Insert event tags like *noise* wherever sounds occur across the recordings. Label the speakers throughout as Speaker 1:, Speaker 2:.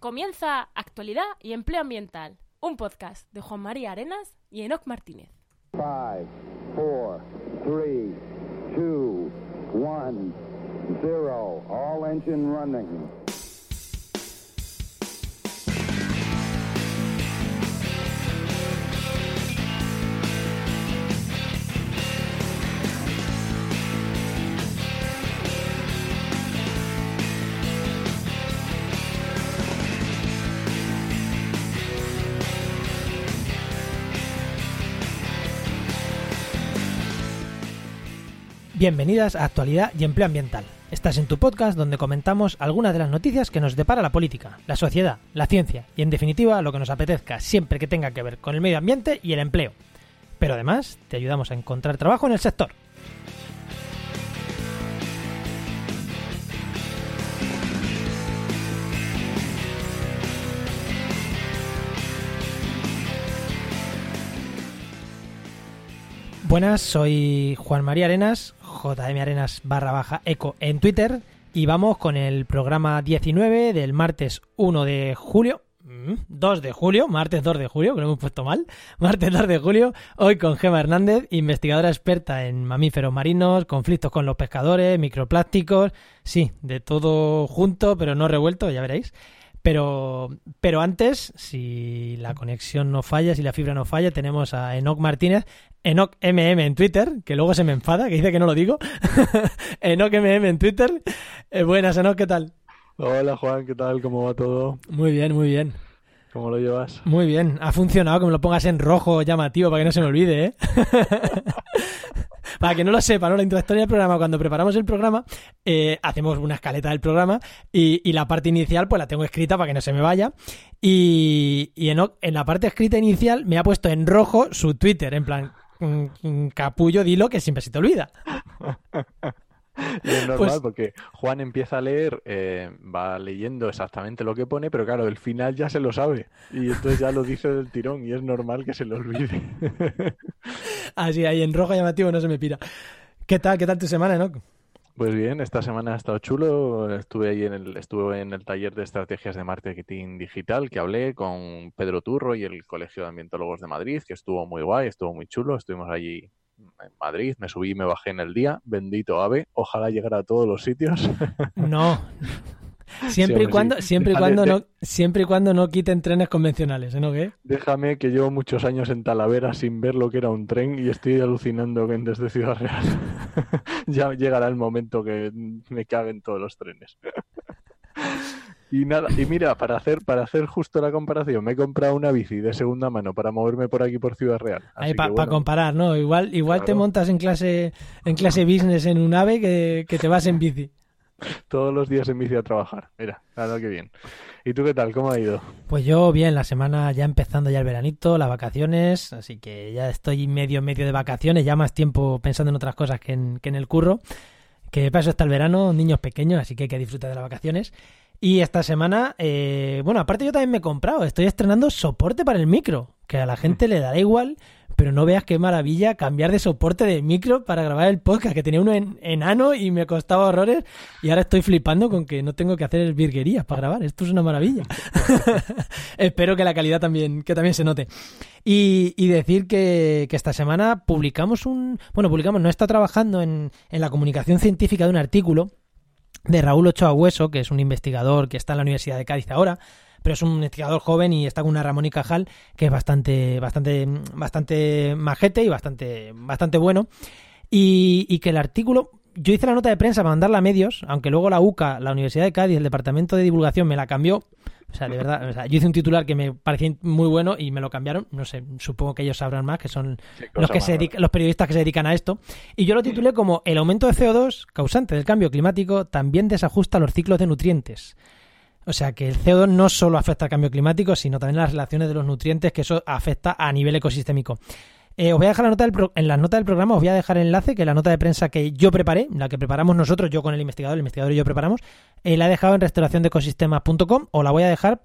Speaker 1: Comienza Actualidad y Empleo Ambiental, un podcast de Juan María Arenas y Enoc Martínez.
Speaker 2: 5, 4, 3, 2, 1, 0. All engine running.
Speaker 3: Bienvenidas a Actualidad y Empleo Ambiental. Estás en tu podcast donde comentamos algunas de las noticias que nos depara la política, la sociedad, la ciencia y en definitiva lo que nos apetezca siempre que tenga que ver con el medio ambiente y el empleo. Pero además te ayudamos a encontrar trabajo en el sector. Buenas, soy Juan María Arenas, JM Arenas barra baja eco en Twitter y vamos con el programa 19 del martes 1 de julio. 2 de julio, martes 2 de julio, que lo hemos puesto mal. *laughs* Martes 2 de julio, hoy con Gema Hernández, investigadora experta en mamíferos marinos, conflictos con los pescadores, microplásticos, sí, de todo junto, pero no revuelto, ya veréis. Pero, pero antes, si la conexión no falla, si la fibra no falla, tenemos a Enoc Martínez, Enoc MM en Twitter, que luego se me enfada, que dice que no lo digo. *laughs* Enoc MM en Twitter. Eh, buenas, Enoc, ¿qué tal?
Speaker 4: Hola Juan, ¿qué tal? ¿Cómo va todo?
Speaker 3: Muy bien, muy bien.
Speaker 4: ¿Cómo lo llevas?
Speaker 3: Muy bien, ha funcionado que me lo pongas en rojo llamativo para que no se me olvide, ¿eh? *laughs* para que no lo sepa, ¿no? La introductoria del programa, cuando preparamos el programa, eh, hacemos una escaleta del programa y, y, la parte inicial pues la tengo escrita para que no se me vaya. Y, y en, en, la parte escrita inicial me ha puesto en rojo su Twitter, en plan, capullo, dilo que siempre se te olvida.
Speaker 4: Y es normal pues... porque Juan empieza a leer, eh, va leyendo exactamente lo que pone, pero claro, el final ya se lo sabe. Y entonces ya lo dice del tirón y es normal que se lo olvide. *laughs*
Speaker 3: Así, ahí en rojo llamativo no se me pira. ¿Qué tal? ¿Qué tal tu semana, no?
Speaker 4: Pues bien, esta semana ha estado chulo. Estuve ahí en el, estuve en el taller de estrategias de marketing digital que hablé con Pedro Turro y el Colegio de Ambientólogos de Madrid, que estuvo muy guay, estuvo muy chulo. Estuvimos allí en Madrid, me subí y me bajé en el día, bendito ave, ojalá llegara a todos los sitios.
Speaker 3: No. *laughs* *laughs* Siempre sí, y cuando, sí. siempre y cuando de, no, siempre y cuando no quiten trenes convencionales, ¿eh? ¿no qué?
Speaker 4: Déjame que llevo muchos años en Talavera sin ver lo que era un tren y estoy alucinando desde Ciudad Real. *laughs* ya llegará el momento que me caguen todos los trenes. *laughs* Y nada, y mira, para hacer, para hacer justo la comparación, me he comprado una bici de segunda mano para moverme por aquí por Ciudad Real.
Speaker 3: Ahí para bueno, pa comparar, ¿no? Igual, igual claro. te montas en clase, en clase business en un ave que, que, te vas en bici. *laughs*
Speaker 4: Todos los días en bici a trabajar. Mira, nada que bien. ¿Y tú qué tal? ¿Cómo ha ido?
Speaker 3: Pues yo bien, la semana ya empezando ya el veranito, las vacaciones, así que ya estoy medio medio de vacaciones, ya más tiempo pensando en otras cosas que en, que en el curro. Que eso está el verano, niños pequeños, así que hay que disfrutar de las vacaciones. Y esta semana, eh, bueno, aparte yo también me he comprado, estoy estrenando soporte para el micro, que a la gente le dará igual, pero no veas qué maravilla cambiar de soporte de micro para grabar el podcast, que tenía uno en, enano y me costaba horrores y ahora estoy flipando con que no tengo que hacer virguerías para grabar, esto es una maravilla. *laughs* Espero que la calidad también, que también se note. Y, y decir que, que, esta semana publicamos un, bueno, publicamos, no está trabajando en, en la comunicación científica de un artículo, de Raúl Ochoa Hueso, que es un investigador que está en la Universidad de Cádiz ahora, pero es un investigador joven y está con una Ramón y Cajal que es bastante, bastante, bastante majete y bastante, bastante bueno. Y, y, que el artículo, yo hice la nota de prensa para mandarla a medios, aunque luego la UCA, la Universidad de Cádiz, el departamento de divulgación me la cambió. O sea, de *laughs* verdad, o sea, yo hice un titular que me parecía muy bueno y me lo cambiaron. No sé, supongo que ellos sabrán más, que son los que se los periodistas que se dedican a esto. Y yo lo titulé como El aumento de CO2 causante del cambio climático también desajusta los ciclos de nutrientes. O sea que el CO2 no solo afecta al cambio climático, sino también las relaciones de los nutrientes, que eso afecta a nivel ecosistémico. Eh, os voy a dejar la nota del pro en las notas del programa, os voy a dejar el enlace, que la nota de prensa que yo preparé, la que preparamos nosotros, yo con el investigador, el investigador y yo preparamos, eh, la he dejado en restauraciondecosistemas.com o la voy a dejar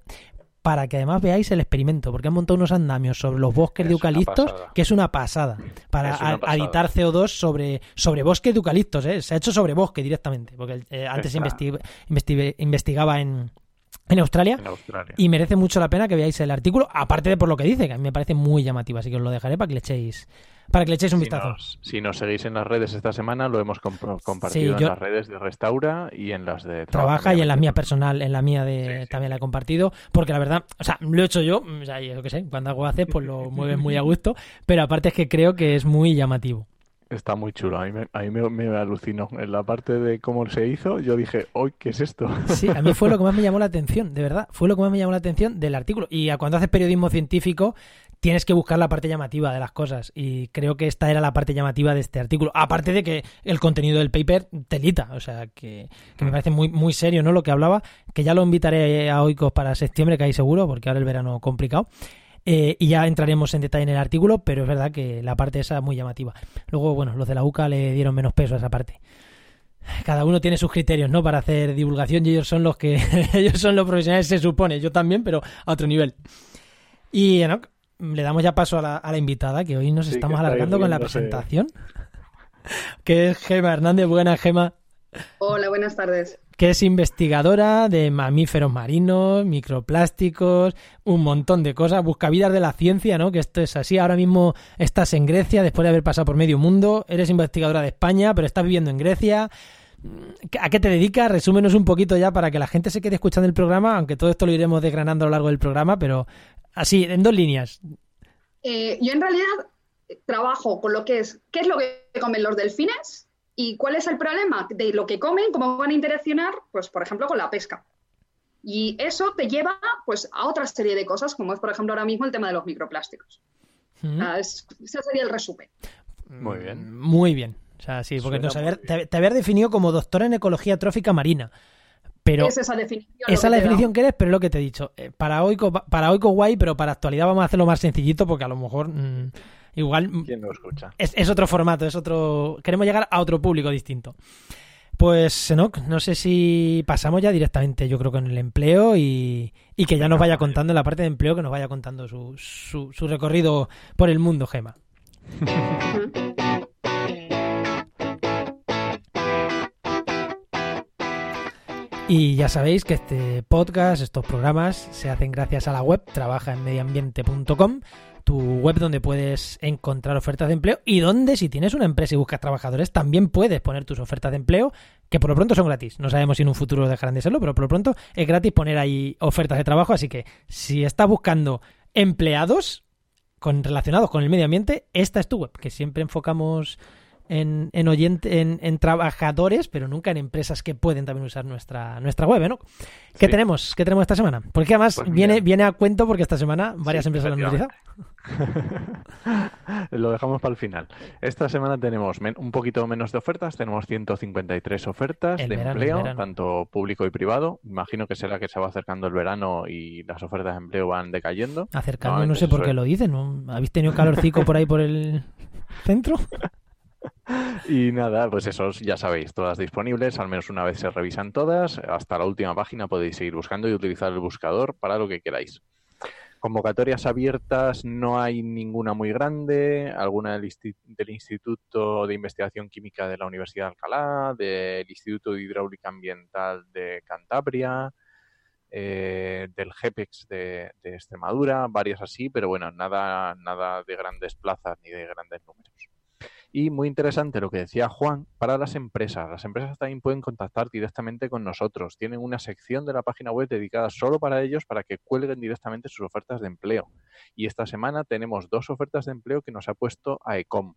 Speaker 3: para que además veáis el experimento, porque han montado unos andamios sobre los bosques
Speaker 4: Es
Speaker 3: de eucaliptos, que es una pasada, para
Speaker 4: una
Speaker 3: a-
Speaker 4: pasada.
Speaker 3: aditar CO2 sobre, sobre bosques de eucaliptos, ¿eh? se ha hecho sobre bosque directamente, porque eh, antes investi- investigaba en, en Australia.
Speaker 4: En Australia.
Speaker 3: Y merece mucho la pena que veáis el artículo, aparte de por lo que dice, que a mí me parece muy llamativo, así que os lo dejaré para que le echéis, para que le echéis un
Speaker 4: Si
Speaker 3: vistazo.
Speaker 4: nos, si nos seguís en las redes esta semana, lo hemos comp- compartido
Speaker 3: yo-
Speaker 4: en las redes de Restaura y en las de
Speaker 3: Trabaja y en la mía personal, en la mía de
Speaker 4: Sí, sí.
Speaker 3: también la he compartido, porque la verdad, o sea, lo he hecho yo, o sea, yo qué sé, cuando hago haces, pues lo *laughs* mueves muy a gusto, pero aparte es que creo que es muy llamativo.
Speaker 4: Está muy chulo. A mí, me, a me, alucinó. En la parte de cómo se hizo, yo dije, hoy ¿qué es esto? *laughs*
Speaker 3: Sí, a mí fue lo que más me llamó la atención, de verdad, fue lo que más me llamó la atención del artículo. Y cuando haces periodismo científico, tienes que buscar la parte llamativa de las cosas. Y creo que esta era la parte llamativa de este artículo. Aparte de que el contenido del paper telita, o sea, que, que me parece muy, muy serio, ¿no? Lo que hablaba, que ya lo invitaré a Oikos para septiembre, que hay seguro, porque ahora el verano complicado. Eh, y ya entraremos en detalle en el artículo, pero es verdad que la parte esa es muy llamativa. Luego, bueno, los de la UCA le dieron menos peso a esa parte. Cada uno tiene sus criterios, ¿no? Para hacer divulgación y ellos son los que *laughs* ellos son los profesionales, se supone. Yo también, pero a otro nivel. Y Enoch, le damos ya paso a la, a la invitada, que hoy nos
Speaker 4: Sí,
Speaker 3: estamos alargando con la presentación. *laughs* Que es Gema Hernández. Buena, Gema.
Speaker 5: Hola, buenas tardes.
Speaker 3: Que es investigadora de mamíferos marinos, microplásticos, un montón de cosas, buscavidas de la ciencia, ¿no? Que esto es así. Ahora mismo estás en Grecia después de haber pasado por medio mundo, eres investigadora de España, pero estás viviendo en Grecia. ¿A qué te dedicas? Resúmenos un poquito ya para que la gente se quede escuchando el programa, aunque todo esto lo iremos desgranando a lo largo del programa, pero así, en dos líneas.
Speaker 5: Eh, yo en realidad trabajo con lo que es, ¿qué es lo que comen los delfines? ¿Y cuál es el problema de lo que comen? ¿Cómo van a interaccionar? Pues, por ejemplo, con la pesca. Y eso te lleva pues, a otra serie de cosas, como es, por ejemplo, ahora mismo el tema de los microplásticos.
Speaker 3: Mm.
Speaker 5: Es- ese sería el resumen.
Speaker 4: Muy bien.
Speaker 3: Muy bien. O sea, sí, porque nos haber- te, te habías definido como doctora en ecología trófica marina. Pero
Speaker 5: es esa definición.
Speaker 3: Esa es la
Speaker 5: da.
Speaker 3: definición que eres, pero es lo que te he dicho. Eh, Para Oiko, para Oiko guay, pero para actualidad vamos a hacerlo más sencillito porque a lo mejor mm, igual
Speaker 4: ¿Quién lo escucha?
Speaker 3: es, es otro formato, es otro. Queremos llegar a otro público distinto. Pues, Enoch, no sé si pasamos ya directamente, yo creo, con el empleo y, y que ya nos vaya contando en la parte de empleo, que nos vaya contando su, su, su recorrido por el mundo, Gema. Y ya sabéis que este podcast, estos programas, se hacen gracias a la web trabajaenmedioambiente.com, tu web donde puedes encontrar ofertas de empleo y donde si tienes una empresa y buscas trabajadores también puedes poner tus ofertas de empleo, que por lo pronto son gratis. No sabemos si en un futuro dejarán de serlo, pero por lo pronto es gratis poner ahí ofertas de trabajo, así que si estás buscando empleados con, relacionados con el medio ambiente, esta es tu web, que siempre enfocamos en, en, oyente, en, en trabajadores, pero nunca en empresas que pueden también usar nuestra, nuestra web, ¿no? ¿Qué
Speaker 4: Sí.
Speaker 3: tenemos? ¿Qué tenemos esta semana? Porque además
Speaker 4: Pues
Speaker 3: viene, viene a cuento porque esta semana varias
Speaker 4: Sí,
Speaker 3: empresas lo han utilizado. *laughs*
Speaker 4: Lo dejamos para el final. Esta semana tenemos un poquito menos de ofertas, tenemos 153 ofertas
Speaker 3: El
Speaker 4: de
Speaker 3: verano,
Speaker 4: empleo, tanto público y privado. Imagino que será que se va acercando el verano y las ofertas de empleo van decayendo.
Speaker 3: Acercando, no sé por qué
Speaker 4: es.
Speaker 3: lo dicen. ¿no? ¿Habéis tenido calorcico por ahí por el centro? *laughs*
Speaker 4: Y nada, pues eso ya sabéis, todas disponibles, al menos una vez se revisan todas, hasta la última página podéis seguir buscando y utilizar el buscador para lo que queráis. Convocatorias abiertas no hay ninguna muy grande, alguna del Instituto de Investigación Química de la Universidad de Alcalá, del Instituto de Hidráulica Ambiental de Cantabria, eh, del GEPEX de, de Extremadura, varias así, pero bueno, nada, nada de grandes plazas ni de grandes números. Y muy interesante lo que decía Juan para las empresas. Las empresas también pueden contactar directamente con nosotros. Tienen una sección de la página web dedicada solo para ellos para que cuelguen directamente sus ofertas de empleo. Y esta semana tenemos dos ofertas de empleo que nos ha puesto AECOM.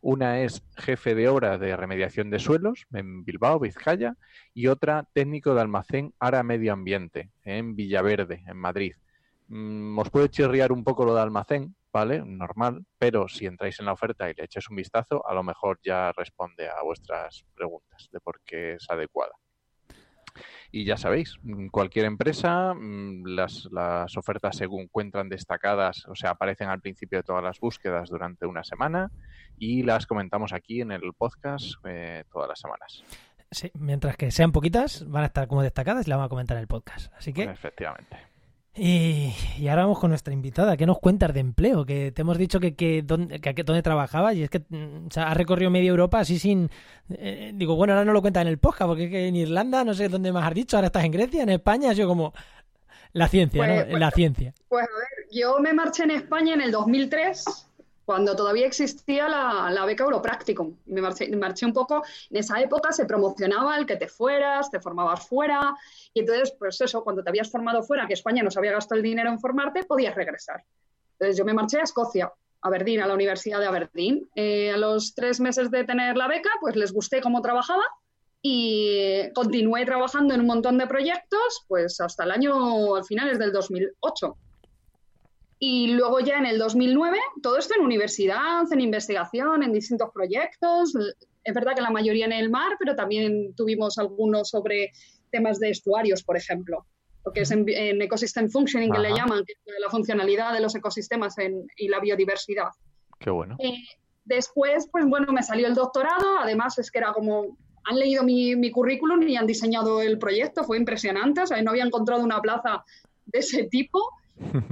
Speaker 4: Una es jefe de obra de remediación de suelos en Bilbao, Vizcaya, y otra técnico de almacén Ara Medio Ambiente en Villaverde, en Madrid. Mm, os puede chirriar un poco lo de almacén, ¿vale? Normal, pero si entráis en la oferta y le echáis un vistazo, a lo mejor ya responde a vuestras preguntas de por qué es adecuada. Y ya sabéis, mm, cualquier empresa, mm, las, las ofertas se encuentran destacadas, o sea, aparecen al principio de todas las búsquedas durante una semana y las comentamos aquí en el podcast eh, todas las semanas.
Speaker 3: Sí, mientras que sean poquitas, van a estar como destacadas y las vamos a comentar en el podcast. Así que,
Speaker 4: Efectivamente.
Speaker 3: Y, y ahora vamos con nuestra invitada. ¿Qué nos cuentas de empleo? Que te hemos dicho que, que, dónde, que, que dónde trabajabas y es que mm, o sea, has recorrido media Europa así sin... eh, digo, bueno, ahora no lo cuentas en el podcast porque es que en Irlanda, no sé dónde más has dicho, ahora estás en Grecia, en España, sido como... La ciencia,
Speaker 5: Pues-
Speaker 3: ¿no?
Speaker 5: pues-
Speaker 3: la ciencia.
Speaker 5: Pues a ver, yo me marché en España en el 2003, cuando todavía existía la, beca Europracticum. Me marché, me marché un poco, en esa época se promocionaba el que te fueras, te formabas fuera, y entonces, pues eso, cuando te habías formado fuera, que España no se había gastado el dinero en formarte, podías regresar. Entonces yo me marché a Escocia, a Aberdeen, a la Universidad de Aberdeen. Eh, a los tres meses de tener la beca, pues les gusté cómo trabajaba y continué trabajando en un montón de proyectos, pues hasta el año, al finales del 2008. Y luego ya en el 2009, todo esto en universidad, en investigación, en distintos proyectos. Es verdad que la mayoría en el mar, pero también tuvimos algunos sobre temas de estuarios, por ejemplo, lo que es en, en Ecosystem Functioning, que le
Speaker 4: Ajá.
Speaker 5: llaman, que es la funcionalidad de los ecosistemas en- y la biodiversidad.
Speaker 4: Qué bueno.
Speaker 5: Eh, después, pues bueno, me salió el doctorado, además es que era como, han leído mi, mi currículum y han diseñado el proyecto, fue impresionante, o sea, no había encontrado una plaza de ese tipo,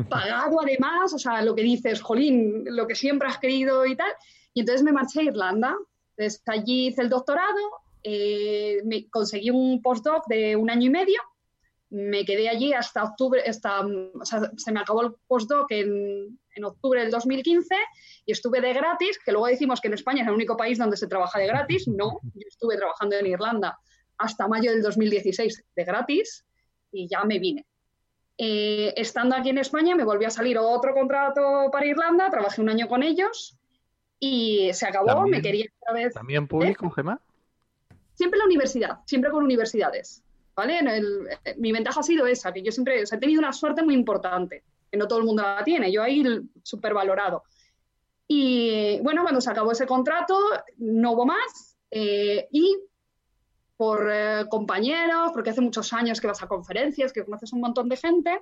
Speaker 5: pagado además, o sea, lo que dices, jolín, lo que siempre has querido y tal, y entonces me marché a Irlanda, entonces allí hice el doctorado, eh, me conseguí un postdoc de un año y medio, me quedé allí hasta octubre, hasta, o sea, se me acabó el postdoc en, en octubre del 2015 y estuve de gratis, que luego decimos que en España es el único país donde se trabaja de gratis. No, yo estuve trabajando en Irlanda hasta mayo del 2016 de gratis y ya me vine. Eh, estando aquí en España me volvió a salir otro contrato para Irlanda, trabajé un año con ellos y se acabó,
Speaker 4: También-
Speaker 5: me quería otra vez
Speaker 4: ¿También público, Gemma?
Speaker 5: siempre en la universidad, siempre con universidades, ¿vale? En el- eh, mi ventaja ha sido esa, que yo siempre o sea, he tenido una suerte muy importante, que no todo el mundo la tiene, yo ahí súper valorado. Y bueno, cuando se acabó ese contrato, no hubo más, eh, y por eh, compañeros, porque hace muchos años que vas a conferencias, que conoces un montón de gente,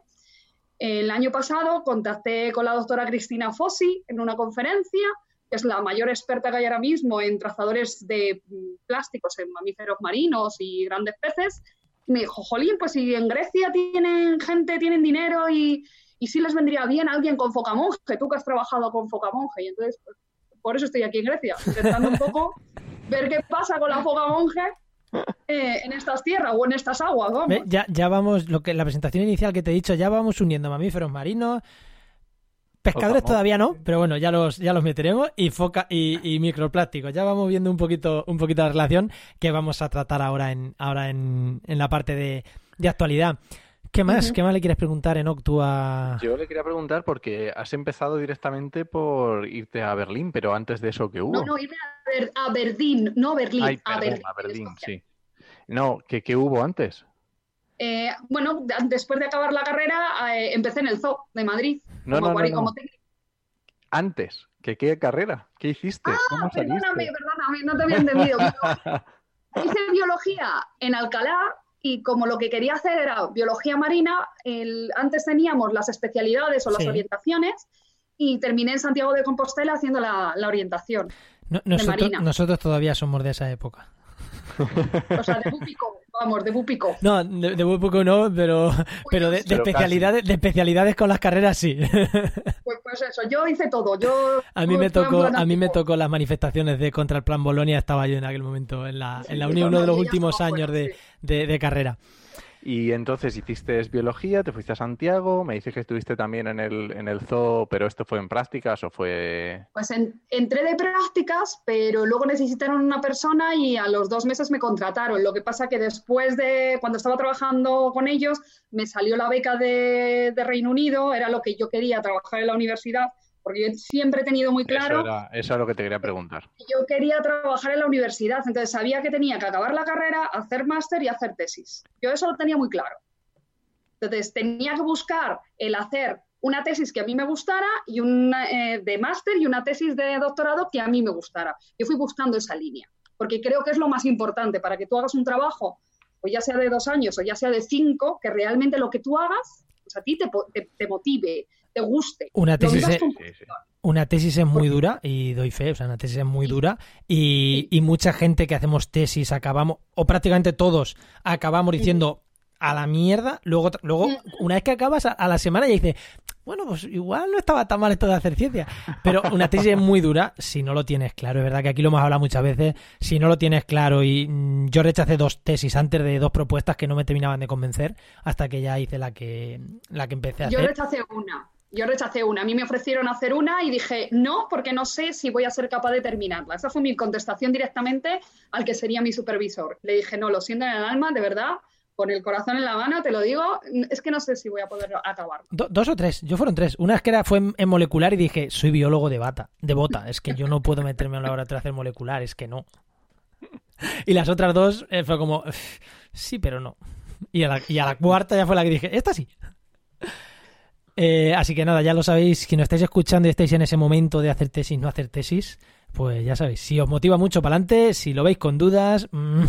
Speaker 5: el año pasado contacté con la doctora Cristina Fossi en una conferencia, que es la mayor experta que hay ahora mismo en trazadores de mm, plásticos en mamíferos marinos y grandes peces. Me dijo, jolín, pues si en Grecia tienen gente, tienen dinero y, y sí les vendría bien alguien con focamonje, tú que has trabajado con focamonje. Y entonces, pues, por eso estoy aquí en Grecia, intentando un poco ver qué pasa con la focamonje eh, en estas tierras o en estas aguas, vamos.
Speaker 3: Ya, ya vamos, lo que la presentación inicial que te he dicho, ya vamos uniendo mamíferos marinos. Pescadores
Speaker 4: Vamos.
Speaker 3: todavía no, pero bueno, ya los, ya los meteremos y foca y, y microplásticos. Ya vamos viendo un poquito, un poquito la relación que vamos a tratar ahora en, ahora en, en la parte de, de actualidad. ¿Qué más? ¿Qué más le quieres preguntar en tú a...
Speaker 4: Yo le quería preguntar porque has empezado directamente por irte a Berlín, pero antes de eso, ¿qué hubo?
Speaker 5: No, no, irme a, Ber- a Berlín, no Berlín,
Speaker 4: Ay,
Speaker 5: a
Speaker 4: perdón,
Speaker 5: Berlín.
Speaker 4: a Berlín, sí. No, ¿qué, qué hubo antes?
Speaker 5: Eh, bueno, de- después de acabar la carrera, eh, empecé en el Zoo de Madrid.
Speaker 4: No,
Speaker 5: como
Speaker 4: no, no,
Speaker 5: como técnico.
Speaker 4: Antes. ¿Qué, qué carrera? ¿Qué hiciste? ¿Cómo
Speaker 5: Ah, perdóname,
Speaker 4: saliste?
Speaker 5: perdóname, no te había entendido. *laughs* Hice biología en Alcalá y como lo que quería hacer era biología marina, el- antes teníamos las especialidades o las
Speaker 3: Sí.
Speaker 5: orientaciones y terminé en Santiago de Compostela haciendo la, la orientación.
Speaker 3: No- nosotros,
Speaker 5: Marina.
Speaker 3: nosotros todavía somos de esa época.
Speaker 5: O sea, de Bupico, vamos, de Bupico.
Speaker 3: No, de, de muy poco no, pero, pero de, de
Speaker 4: Pero casi.
Speaker 3: especialidades, de especialidades con las carreras sí.
Speaker 5: Pues, pues eso, yo hice todo. Yo
Speaker 3: A mí me tocó, a mí me tocó las manifestaciones de contra el plan Bolonia, estaba yo en aquel momento en la, en la
Speaker 5: Sí,
Speaker 3: uni, uno de los últimos años
Speaker 5: sí.
Speaker 3: de- de carrera.
Speaker 4: Y entonces hiciste biología, te fuiste a Santiago, me dices que estuviste también en el, en el zoo, pero esto fue en prácticas o fue...
Speaker 5: Pues en- entré de prácticas, pero luego necesitaron una persona y a los dos meses me contrataron. Lo que pasa que después de, cuando estaba trabajando con ellos, me salió la beca de, de Reino Unido, era lo que yo quería, trabajar en la universidad, porque yo siempre he tenido muy claro
Speaker 4: Eso era, eso era lo que te quería preguntar.
Speaker 5: que yo quería trabajar en la universidad. Entonces sabía que tenía que acabar la carrera, hacer máster y hacer tesis. Yo eso lo tenía muy claro. Entonces tenía que buscar el hacer una tesis que a mí me gustara y una eh, de máster y una tesis de doctorado que a mí me gustara. Yo fui buscando esa línea, porque creo que es lo más importante para que tú hagas un trabajo, o ya sea de dos años o ya sea de cinco, que realmente lo que tú hagas, pues a ti te, po- te- te motive, te guste.
Speaker 3: Una tesis, es, una tesis es muy dura y doy fe, o sea, una tesis es muy dura y, y mucha gente que hacemos tesis acabamos, o prácticamente todos, acabamos diciendo a la mierda. Luego, luego una vez que acabas, a, a la semana ya dices, bueno, pues igual no estaba tan mal esto de hacer ciencia. Pero una tesis es muy dura si no lo tienes claro. Es verdad que aquí lo hemos hablado muchas veces. Si no lo tienes claro, y mm, yo rechacé dos tesis antes de dos propuestas que no me terminaban de convencer, hasta que ya hice la que, la que empecé a
Speaker 5: Yo
Speaker 3: hacer.
Speaker 5: rechacé una. Yo rechacé una. A mí me ofrecieron hacer una y dije no, porque no sé si voy a ser capaz de terminarla. Esa fue mi contestación directamente al que sería mi supervisor. Le dije, no, lo siento en el alma, de verdad, con el corazón en la mano, te lo digo, es que no sé si voy a poder acabarlo.
Speaker 3: Do- dos o tres, yo fueron tres. Una es que era, fue en, molecular y dije, soy biólogo de bata, de bota, es que yo no puedo meterme en un laboratorio a hacer molecular, es que no. Y las otras dos eh, fue como, "Uf, sí, pero no. Y a, la, y a la cuarta ya fue la que dije, esta sí. Eh, así que nada, ya lo sabéis, si nos estáis escuchando y estáis en ese momento de hacer tesis, no hacer tesis, pues ya sabéis, si os motiva mucho para adelante, si lo veis con dudas, mm,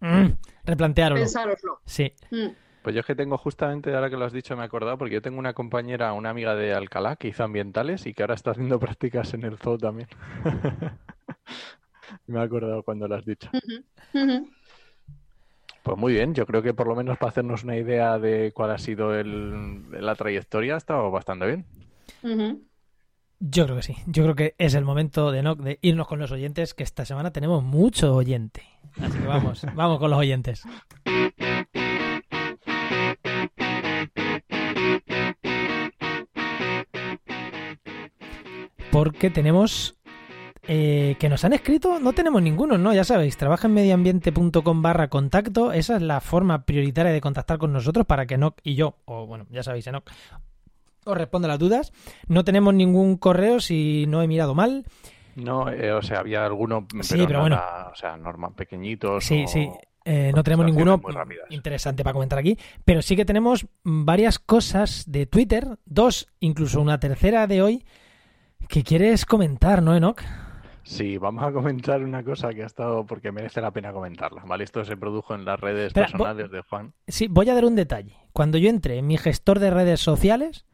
Speaker 3: mm, replanteároslo.
Speaker 5: Pensároslo.
Speaker 3: Sí.
Speaker 5: Mm.
Speaker 4: Pues yo es que tengo justamente, ahora que lo has dicho, me he acordado, porque yo tengo una compañera, una amiga de Alcalá, que hizo ambientales y que ahora está haciendo *laughs* prácticas en el zoo también. *laughs* me he acordado cuando lo has dicho. Pues muy bien, yo creo que por lo menos para hacernos una idea de cuál ha sido el- la trayectoria, ha estado bastante bien.
Speaker 3: Yo creo que sí. Yo creo que es el momento de, no, de irnos con los oyentes, que esta semana tenemos mucho oyente. Así que vamos, *laughs* vamos con los oyentes. Porque tenemos eh, que nos han escrito, no tenemos ninguno, ¿no? Ya sabéis, trabaja en medioambiente.com barra contacto, esa es la forma prioritaria de contactar con nosotros para que Enoch y yo, o bueno, ya sabéis, Enoch, os responda las dudas. No tenemos ningún correo si no he mirado mal.
Speaker 4: No, eh, o sea, había alguno,
Speaker 3: Sí,
Speaker 4: pero,
Speaker 3: pero bueno.
Speaker 4: o sea, normal, pequeñitos
Speaker 3: Sí,
Speaker 4: o-
Speaker 3: sí. eh, no tenemos ninguno interesante para comentar aquí, pero sí que tenemos varias cosas de Twitter, dos, incluso una tercera de hoy, que quieres comentar, ¿no, Enoch?
Speaker 4: Sí, vamos a comentar una cosa que ha estado, porque merece la pena comentarla, ¿vale? Esto se produjo en las redes
Speaker 3: Espera,
Speaker 4: personales de Juan.
Speaker 3: Sí, voy a dar un detalle. Cuando yo entré en mi gestor de redes sociales,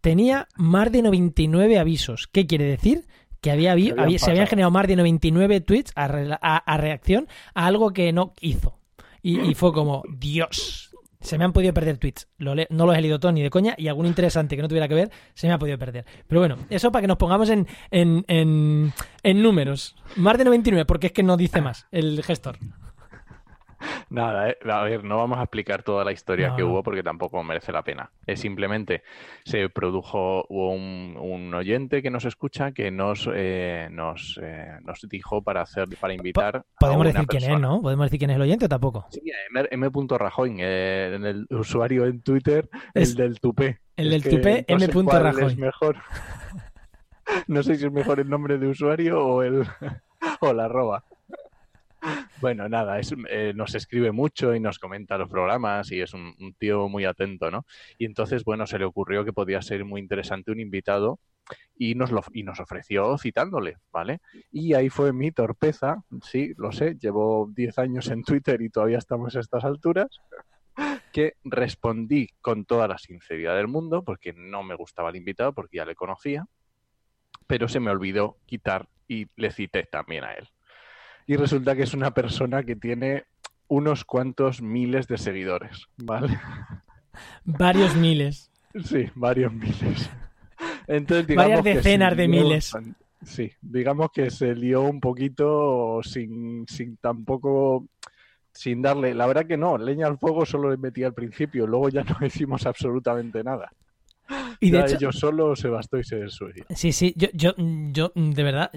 Speaker 3: tenía más de 99 avisos. ¿Qué quiere decir? Que había,
Speaker 4: habían
Speaker 3: había- se habían generado más de 99 tweets a, re- a- a reacción a algo que no hizo. Y, y fue como, Dios, se me han podido perder tweets. Lo no los he leído todos ni de coña y algún interesante que no tuviera que ver se me ha podido perder. Pero bueno, eso para que nos pongamos en, en, en, en números. Más de 99, porque es que no dice más el gestor.
Speaker 4: Nada, eh, a ver, no vamos a explicar toda la historia
Speaker 3: No,
Speaker 4: que
Speaker 3: no.
Speaker 4: hubo porque tampoco merece la pena. Es simplemente se produjo hubo un, un oyente que nos escucha que nos eh, nos, eh, nos dijo para hacer para invitar a
Speaker 3: Podemos
Speaker 4: una
Speaker 3: decir quién es. ¿no? Podemos decir quién es el oyente o tampoco.
Speaker 4: Sí, M. M. Rajoy, eh, en el usuario en Twitter,
Speaker 3: Es-
Speaker 4: el del tupé.
Speaker 3: el del tupé,
Speaker 4: no
Speaker 3: M. Rajoy.
Speaker 4: es mejor. *laughs* No sé si es mejor el nombre de usuario o el *laughs* o la arroba. Bueno, nada, es, eh, nos escribe mucho y nos comenta los programas y es un, un tío muy atento, ¿no? Y entonces, bueno, se le ocurrió que podía ser muy interesante un invitado y nos, lo, y nos ofreció citándole, ¿vale? Y ahí fue mi torpeza, sí, lo sé, llevo 10 años en Twitter y todavía estamos a estas alturas, que respondí con toda la sinceridad del mundo, porque no me gustaba el invitado, porque ya le conocía, pero se me olvidó quitar y le cité también a él. Y resulta que es una persona que tiene unos cuantos miles de seguidores, ¿vale? *laughs*
Speaker 3: Varios miles.
Speaker 4: Sí, varios miles. Entonces,
Speaker 3: Varias
Speaker 4: digamos que
Speaker 3: decenas de
Speaker 4: lió-
Speaker 3: miles.
Speaker 4: Sí, digamos que se lió un poquito sin, sin tampoco, sin darle, la verdad que no, leña al fuego solo le metí al principio, luego ya *laughs* no hicimos absolutamente nada.
Speaker 3: Y de hecho,
Speaker 4: ellos solo se bastó y se desuello.
Speaker 3: sí, sí, yo, yo, yo, de verdad,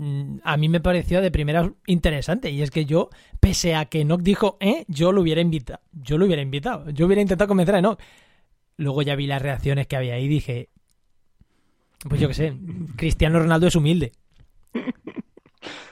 Speaker 3: a mí me pareció de primera interesante. Y es que yo, pese a que Enoch dijo, eh, yo lo hubiera invitado. Yo lo hubiera invitado. Yo hubiera intentado convencer a Enoch. Luego ya vi las reacciones que había ahí y dije, pues yo qué sé, Cristiano Ronaldo es humilde.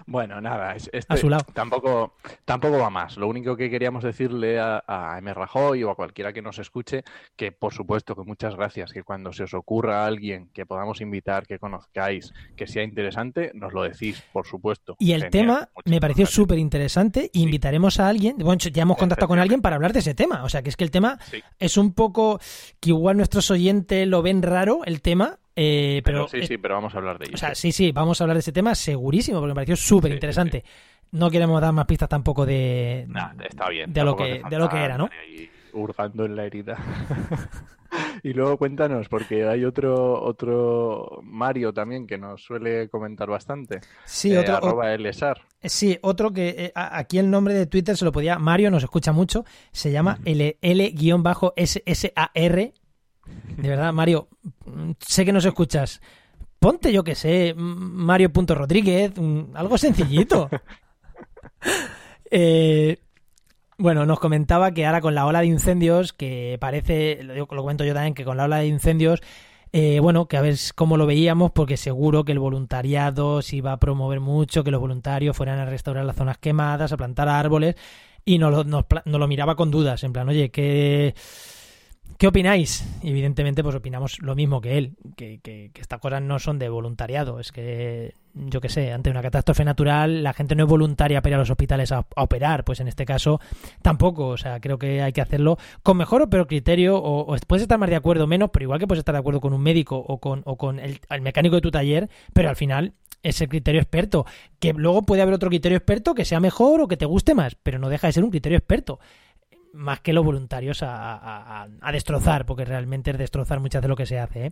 Speaker 4: Bueno, nada, es- este
Speaker 3: A su lado.
Speaker 4: tampoco, tampoco va más. Lo único que queríamos decirle a, a M. Rajoy o a cualquiera que nos escuche, que por supuesto que muchas gracias, que cuando se os ocurra a alguien que podamos invitar, que conozcáis, que sea interesante, nos lo decís, por supuesto.
Speaker 3: Y el
Speaker 4: Genial,
Speaker 3: tema me pareció súper interesante.
Speaker 4: Sí.
Speaker 3: Invitaremos a alguien. Bueno, ya hemos contactado con alguien para hablar de ese tema. O sea, que es que el tema
Speaker 4: Sí.
Speaker 3: es un poco que igual nuestros oyentes lo ven raro, el tema. Eh, pero,
Speaker 4: Pero, sí, sí, pero vamos a hablar de ello.
Speaker 3: O sea,
Speaker 4: sí.
Speaker 3: sí, vamos a hablar de ese tema segurísimo, porque me pareció súper interesante. No queremos dar más pistas tampoco de,
Speaker 4: Nah, está bien.
Speaker 3: de lo que- de lo que era, ¿no?
Speaker 4: ahí hurgando en la herida. *laughs* y luego cuéntanos, porque hay otro, otro Mario también que nos suele comentar bastante.
Speaker 3: Sí,
Speaker 4: eh,
Speaker 3: otro,
Speaker 4: arroba Elesar.
Speaker 3: Sí, otro que eh, aquí el nombre de Twitter se lo podía. Mario nos escucha mucho. Se llama LL-SSAR. De verdad, Mario, sé que nos escuchas. Ponte, yo que sé, Mario.Rodríguez, algo sencillito. *laughs* Eh, bueno, nos comentaba que ahora con la ola de incendios, que parece, lo, lo comento yo también, que con la ola de incendios, eh, bueno, que a ver cómo lo veíamos, porque seguro que el voluntariado se iba a promover mucho, que los voluntarios fueran a restaurar las zonas quemadas, a plantar árboles, y nos lo, nos, lo miraba con dudas, en plan, oye, ¿qué, ¿qué opináis? Evidentemente, pues opinamos lo mismo que él, que, que, que estas cosas no son de voluntariado, es que, yo qué sé, ante una catástrofe natural, la gente no es voluntaria para ir a los hospitales a, operar, pues en este caso tampoco, o sea, creo que hay que hacerlo con mejor o peor criterio, o, o puedes estar más de acuerdo o menos, pero igual que puedes estar de acuerdo con un médico o con, o con el, el mecánico de tu taller, pero al final es el criterio experto, que luego puede haber otro criterio experto que sea mejor o que te guste más, pero no deja de ser un criterio experto más que los voluntarios a, a- a- a destrozar, porque realmente es destrozar muchas de lo que se hace. ¿eh?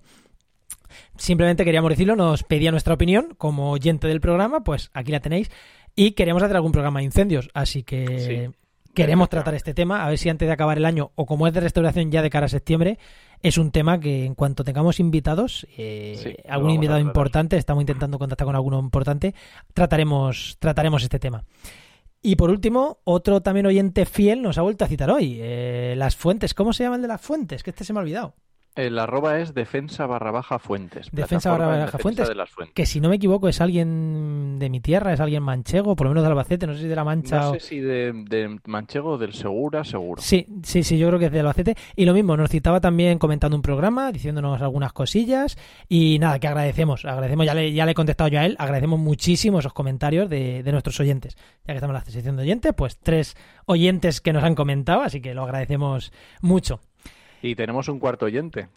Speaker 3: Simplemente queríamos decirlo, nos pedía nuestra opinión como oyente del programa, pues aquí la tenéis. Y queríamos hacer algún programa de incendios, así que
Speaker 4: Sí.
Speaker 3: queremos tratar este tema, a ver si antes de acabar el año, o como es de restauración ya de cara a septiembre, es un tema que en cuanto tengamos invitados, eh,
Speaker 4: Sí,
Speaker 3: algún invitado importante, estamos intentando contactar con alguno importante, trataremos, trataremos este tema. Y por último, otro también oyente fiel nos ha vuelto a citar hoy. eh, las fuentes. ¿Cómo se llama el de las fuentes? Que este se me ha olvidado.
Speaker 4: El arroba es defensa barra baja fuentes.
Speaker 3: Defensa barra baja fuentes,
Speaker 4: de las fuentes.
Speaker 3: Que si no me equivoco es alguien de mi tierra, es alguien manchego, por lo menos de Albacete, no sé si de La Mancha
Speaker 4: No
Speaker 3: o...
Speaker 4: sé si de, de Manchego o del Segura, seguro.
Speaker 3: Sí, sí, sí, yo creo que es de Albacete. Y lo mismo, nos citaba también comentando un programa, diciéndonos algunas cosillas. Y nada, que agradecemos, agradecemos, ya le, ya le he contestado yo a él, agradecemos muchísimo esos comentarios de, de nuestros oyentes. Ya que estamos en la sección de oyentes, pues tres oyentes que nos han comentado, así que lo agradecemos mucho.
Speaker 4: Y tenemos un cuarto oyente.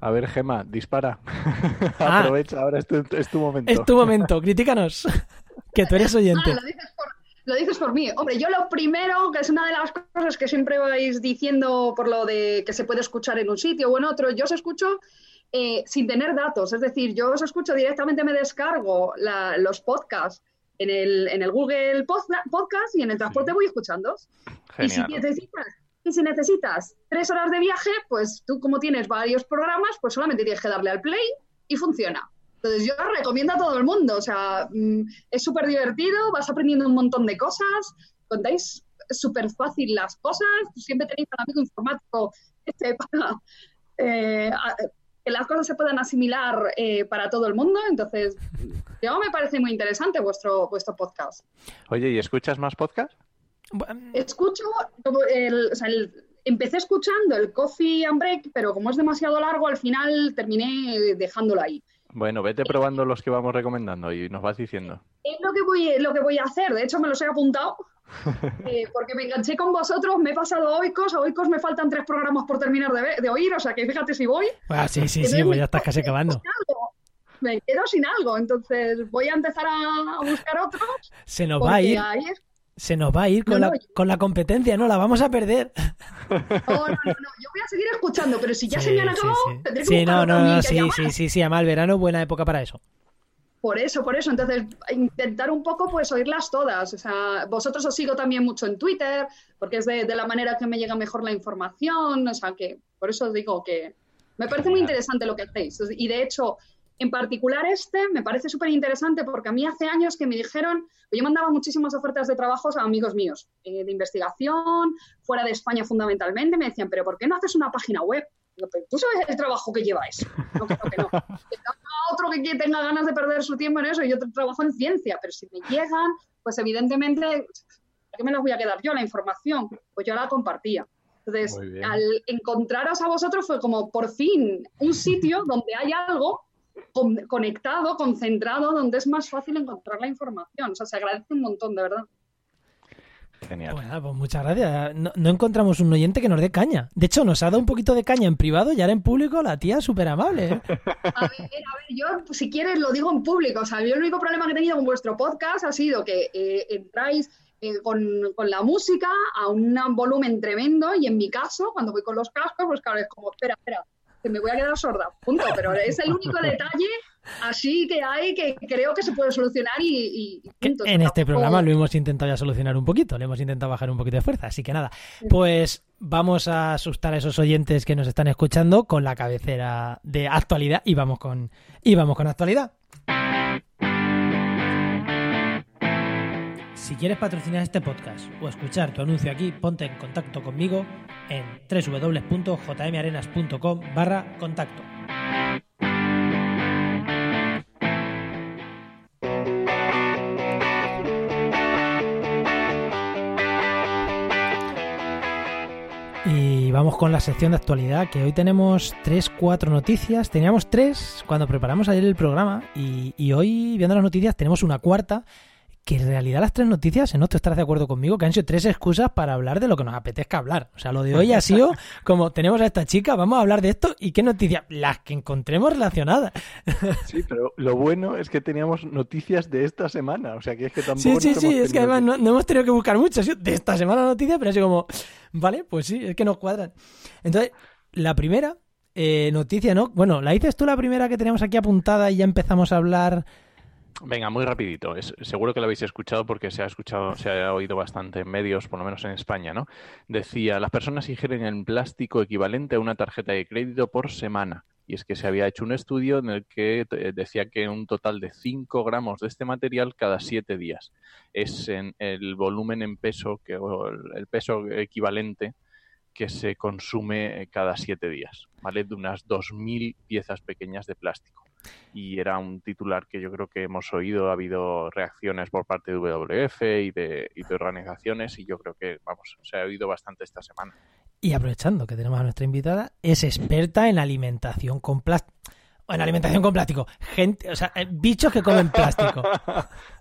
Speaker 4: A ver, Gema, dispara. *laughs*
Speaker 3: Ah.
Speaker 4: Aprovecha, ahora es tu, es tu momento.
Speaker 3: Es tu momento, critícanos, *laughs* que tú eres oyente.
Speaker 5: Ah, lo dices, por, lo dices por mí. Hombre, yo lo primero, que es una de las cosas que siempre vais diciendo por lo de que se puede escuchar en un sitio o en otro, yo os escucho eh, sin tener datos. Es decir, yo os escucho directamente, me descargo la- los podcasts en el, en el Google Podca- Podcast y en el transporte voy escuchando. Y si necesitas, y si necesitas tres horas de viaje, pues tú como tienes varios programas, pues solamente tienes que darle al play y funciona. Entonces yo recomiendo a todo el mundo, o sea, mm, es súper divertido, vas aprendiendo un montón de cosas, contáis súper fácil las cosas, siempre tenéis un amigo informático este, para *laughs* eh, que las cosas se puedan asimilar eh, para todo el mundo, entonces yo me parece muy interesante vuestro, vuestro podcast.
Speaker 4: Oye, ¿y escuchas más podcast?
Speaker 5: Escucho, como el- o sea, el- empecé escuchando el Coffee and Break, pero como es demasiado largo, al final terminé dejándolo ahí.
Speaker 4: Bueno, vete probando los que vamos recomendando y nos vas diciendo.
Speaker 5: Es lo que voy, lo que voy a hacer, de hecho me los he apuntado, *laughs* eh, porque me enganché con vosotros, me he pasado a Oikos, a Oikos me faltan tres programas por terminar de, de oír, o sea que fíjate si voy.
Speaker 3: Ah, sí, sí, sí, pues ya estás casi acabando.
Speaker 5: Me quedo sin algo, entonces voy a empezar a, buscar otros.
Speaker 3: Se nos va a ir,
Speaker 5: ahí es-
Speaker 3: se nos va a ir con,
Speaker 5: No,
Speaker 3: la,
Speaker 5: yo-
Speaker 3: con la competencia, ¿no? La vamos a perder.
Speaker 5: No, no, no, no, yo voy a seguir escuchando, pero si ya se
Speaker 3: Sí,
Speaker 5: me han
Speaker 3: sí,
Speaker 5: acabado,
Speaker 3: sí.
Speaker 5: tendré que
Speaker 3: Sí,
Speaker 5: buscar
Speaker 3: no, no, no, sí, sí, sí, sí, además el verano es buena época para eso.
Speaker 5: Por eso, por eso. Entonces, intentar un poco, pues, oírlas todas. O sea, vosotros os sigo también mucho en Twitter, porque es de, de la manera que me llega mejor la información. O sea, que por eso os digo que me parece muy interesante lo que hacéis. Y de hecho, en particular este me parece súper interesante porque a mí hace años que me dijeron, yo mandaba muchísimas ofertas de trabajos a amigos míos, eh, de investigación, fuera de España fundamentalmente, me decían, pero ¿por qué no haces una página web? "Pero ¿Tú sabes el trabajo que lleva eso? No, no, que no. *laughs* Que no haga otro que tenga ganas de perder su tiempo en eso, yo tra- trabajo en ciencia, pero si me llegan, pues evidentemente, ¿a qué me las voy a quedar yo la información? Pues yo la compartía. Entonces, al encontraros a vosotros fue como por fin un sitio donde hay algo con- conectado, concentrado, donde es más fácil encontrar la información. O sea, se agradece un montón, de verdad.
Speaker 4: Genial.
Speaker 3: Bueno, pues muchas gracias. No, no encontramos un oyente que nos dé caña. De hecho, nos ha dado un poquito de caña en privado y ahora en público la tía es súper amable. ¿eh? *laughs*
Speaker 5: A ver, a ver, yo si quieres lo digo en público. O sea, yo el único problema que he tenido con vuestro podcast ha sido que eh, entráis eh, con, con la música a un volumen tremendo y en mi caso, cuando voy con los cascos, pues claro, es como, espera, espera, que me voy a quedar sorda, punto. Pero es el único detalle así que hay que creo que se puede solucionar y, y
Speaker 3: Que
Speaker 5: punto.
Speaker 3: en este programa lo hemos intentado ya solucionar un poquito, le hemos intentado bajar un poquito de fuerza, así que nada, pues vamos a asustar a esos oyentes que nos están escuchando con la cabecera de actualidad y vamos con y vamos con actualidad. Si quieres patrocinar este podcast o escuchar tu anuncio aquí, ponte en contacto conmigo en www.jmarenas.com barra contacto. Y vamos con la sección de actualidad, que hoy tenemos tres, cuatro noticias. Teníamos tres cuando preparamos ayer el programa y hoy, viendo las noticias, tenemos una cuarta, que en realidad las tres noticias, en tú estarás de acuerdo conmigo, que han sido tres excusas para hablar de lo que nos apetezca hablar. O sea, lo de hoy ha sido como, tenemos a esta chica, vamos a hablar de esto, ¿y qué noticias? Las que encontremos relacionadas. *laughs*
Speaker 4: Sí, pero lo bueno es que teníamos noticias de esta semana, o sea que es que tampoco
Speaker 3: Sí, sí, sí, es que además no, no hemos tenido que buscar mucho, ha sido de esta semana la noticia, pero ha sido como, vale, pues sí, es que nos cuadran. Entonces, la primera eh, noticia, ¿no? Bueno, ¿la dices tú la primera que teníamos aquí apuntada y ya empezamos a hablar?
Speaker 4: Venga, muy rapidito. Es, seguro que lo habéis escuchado porque se ha escuchado, se ha oído bastante en medios, por lo menos en España, ¿no? Decía, las personas ingieren el plástico equivalente a una tarjeta de crédito por semana. Y es que se había hecho un estudio en el que eh, decía que un total de 5 gramos de este material cada 7 días. Es en el volumen en peso, que, o el, el peso equivalente que se consume eh, cada 7 días, ¿vale? De unas 2.000 piezas pequeñas de plástico y era un titular que yo creo que hemos oído, ha habido reacciones por parte de WWF y de, y de organizaciones y yo creo que, vamos, se ha oído bastante esta semana.
Speaker 3: Y aprovechando que tenemos a nuestra invitada, es experta en alimentación con plástico. En alimentación con plástico. Gente, o sea, eh, bichos que comen plástico. *laughs*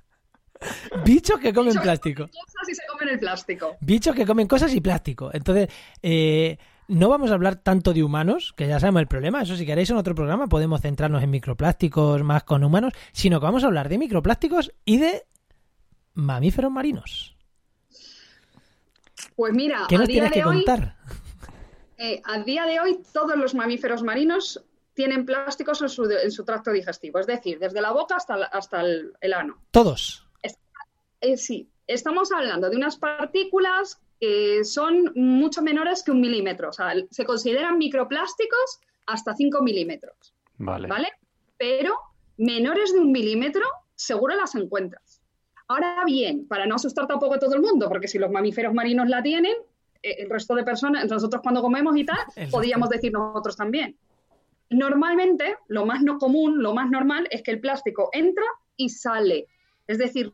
Speaker 3: bichos que comen
Speaker 5: Bichos-
Speaker 3: plástico.
Speaker 5: Cosas y se comen el plástico.
Speaker 3: Bichos que comen cosas y plástico. Entonces, eh, no vamos a hablar tanto de humanos, que ya sabemos el problema. Eso, si queréis en otro programa, podemos centrarnos en microplásticos más con humanos, sino que vamos a hablar de microplásticos y de mamíferos marinos.
Speaker 5: Pues mira,
Speaker 3: ¿Qué
Speaker 5: a
Speaker 3: nos
Speaker 5: día
Speaker 3: tienes que
Speaker 5: de hoy,
Speaker 3: contar?
Speaker 5: eh, a día de hoy todos los mamíferos marinos tienen plásticos en su, en su tracto digestivo, es decir, desde la boca hasta, la- hasta el, el ano.
Speaker 3: Todos.
Speaker 5: Eh, sí, estamos hablando de unas partículas que son mucho menores que un milímetro, o sea, se consideran microplásticos hasta 5 milímetros.
Speaker 4: Vale.
Speaker 5: ¿vale? Pero menores de un milímetro seguro las encuentras. Ahora bien, para no asustar tampoco a todo el mundo, porque si los mamíferos marinos la tienen, eh, el resto de personas, nosotros cuando comemos y tal, *laughs*
Speaker 3: Exacto.
Speaker 5: podríamos decir nosotros también. Normalmente, lo más no común, lo más normal es que el plástico entra y sale. Es decir,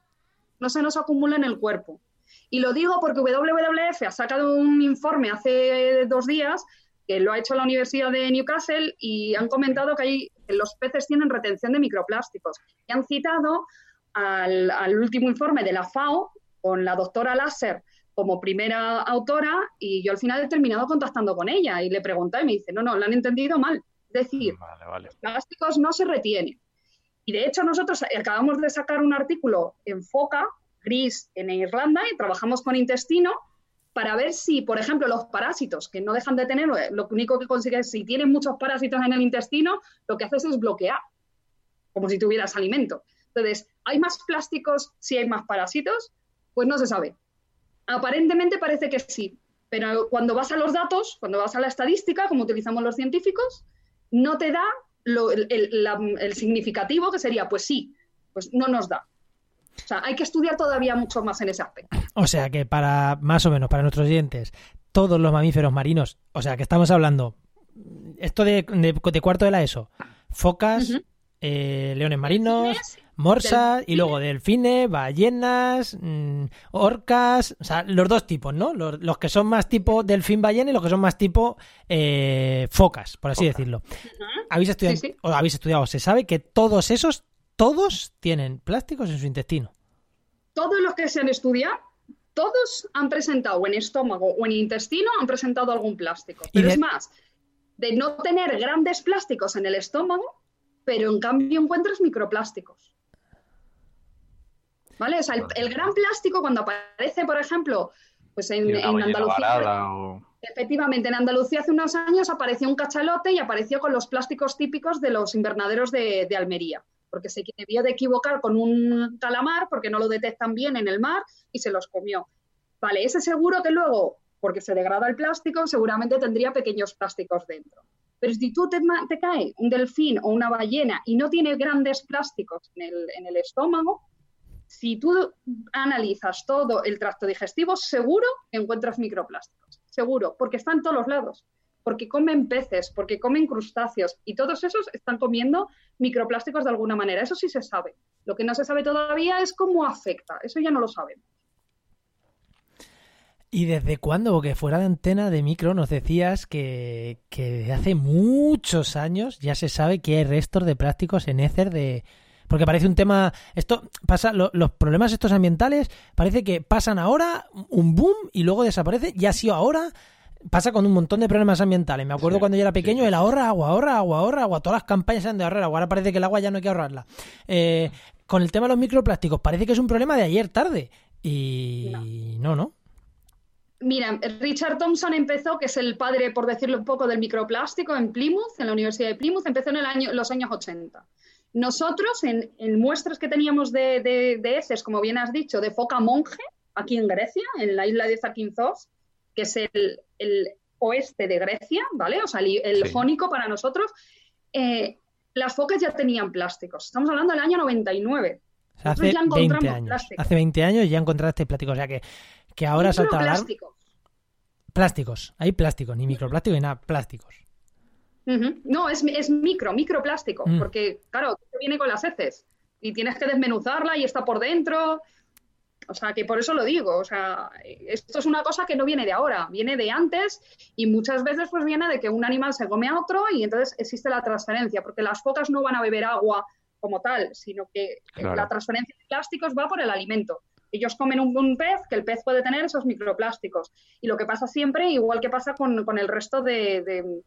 Speaker 5: no se nos acumula en el cuerpo. Y lo digo porque WWF ha sacado un informe hace dos días que lo ha hecho la Universidad de Newcastle y han comentado que, hay, los peces tienen retención de microplásticos. Y han citado al, al último informe de la FAO con la doctora Lasser como primera autora y yo al final he terminado contactando con ella y le pregunté y me dice, no, no, lo han entendido mal. Es decir,
Speaker 4: Vale, vale.
Speaker 5: plásticos no se retienen. Y de hecho nosotros acabamos de sacar un artículo en Foca, Gris, en Irlanda, y trabajamos con intestino para ver si, por ejemplo, los parásitos, que no dejan de tener, lo único que consigues, si tienes muchos parásitos en el intestino, lo que haces es bloquear, como si tuvieras alimento. Entonces, ¿hay más plásticos si hay más parásitos? Pues no se sabe. Aparentemente parece que sí, pero cuando vas a los datos, cuando vas a la estadística, como utilizamos los científicos, no te da lo- el, el- la- el significativo que sería, pues sí, pues no nos da. O sea, hay que estudiar todavía mucho más en ese aspecto.
Speaker 3: O sea que para, más o menos, para nuestros oyentes, todos los mamíferos marinos, o sea que estamos hablando, esto de, de, de cuarto de la ESO, focas, eh, leones marinos, morsas y luego delfines, ballenas, mm, orcas, o sea, los dos tipos, ¿no? Los, los que son más tipo delfín ballena y los que son más tipo eh, focas, por así
Speaker 4: Foca.
Speaker 3: decirlo. Habéis estudiado,
Speaker 5: Sí, sí.
Speaker 3: o habéis estudiado, se sabe que todos esos, todos tienen plásticos en su intestino.
Speaker 5: Todos los que se han estudiado, todos han presentado o en estómago o en intestino, han presentado algún plástico. Pero
Speaker 3: de-
Speaker 5: es más, de no tener grandes plásticos en el estómago, pero en cambio encuentras microplásticos. ¿Vale? O sea, el, el gran plástico cuando aparece, por ejemplo, pues en, Andalucía.
Speaker 4: o-
Speaker 5: Efectivamente, en Andalucía hace unos años apareció un cachalote y apareció con los plásticos típicos de los invernaderos de, de Almería, porque se debió de equivocar con un calamar porque no lo detectan bien en el mar y se los comió. Vale, ese seguro que luego, porque se degrada el plástico, seguramente tendría pequeños plásticos dentro. Pero si tú te, te cae un delfín o una ballena y no tiene grandes plásticos en el, en el estómago, si tú analizas todo el tracto digestivo, seguro encuentras microplásticos. Seguro, porque están en todos los lados. Porque comen peces, porque comen crustáceos y todos esos están comiendo microplásticos de alguna manera. Eso sí se sabe. Lo que no se sabe todavía es cómo afecta. Eso ya no lo sabemos.
Speaker 3: ¿Y desde cuándo? Porque fuera de antena de micro nos decías que, que desde hace muchos años ya se sabe que hay restos de plásticos en éter de... Porque parece un tema... Esto pasa... lo- los problemas estos ambientales parece que pasan ahora, un boom, y luego desaparece. Y ha sido ahora... Pasa con un montón de problemas ambientales. Me acuerdo
Speaker 4: Sí,
Speaker 3: cuando yo era pequeño,
Speaker 4: sí.
Speaker 3: el ahorra agua, ahorra agua, ahorra agua. Todas las campañas eran de ahorrar agua. Ahora parece que el agua ya no hay que ahorrarla. Eh, con el tema de los microplásticos, parece que es un problema de ayer tarde. Y no, ¿no?
Speaker 5: Mira, Richard Thompson empezó, que es el padre, por decirlo un poco, del microplástico en Plymouth, en la Universidad de Plymouth, empezó en el año, los años 80. Nosotros, en, en muestras que teníamos de, de, de heces, como bien has dicho, de foca monje, aquí en Grecia, en la isla de Zakynthos, que es el, el oeste de Grecia, ¿vale? O sea, el, el
Speaker 4: Sí.
Speaker 5: jónico para nosotros, eh, las focas ya tenían plásticos. Estamos hablando del año 99.
Speaker 3: O sea,
Speaker 5: Nosotros
Speaker 3: hace
Speaker 5: ya
Speaker 3: 20
Speaker 5: encontramos
Speaker 3: años.
Speaker 5: plástico.
Speaker 3: Hace 20 años ya encontraste plástico. O sea que, que ahora salta.
Speaker 5: Microplásticos.
Speaker 3: Plásticos. Hay plásticos, ni microplástico ni nada. Plásticos.
Speaker 5: No, es, es micro, microplástico,
Speaker 3: Mm.
Speaker 5: porque claro, viene con las heces y tienes que desmenuzarla y está por dentro. O sea, que por eso lo digo. O sea, esto es una cosa que no viene de ahora, viene de antes y muchas veces pues viene de que un animal se come a otro y entonces existe la transferencia, porque las focas no van a beber agua como tal, sino que
Speaker 4: Claro.
Speaker 5: la transferencia de plásticos va por el alimento. Ellos comen un, un pez, que el pez puede tener esos microplásticos. Y lo que pasa siempre, igual que pasa con, con el resto de, de-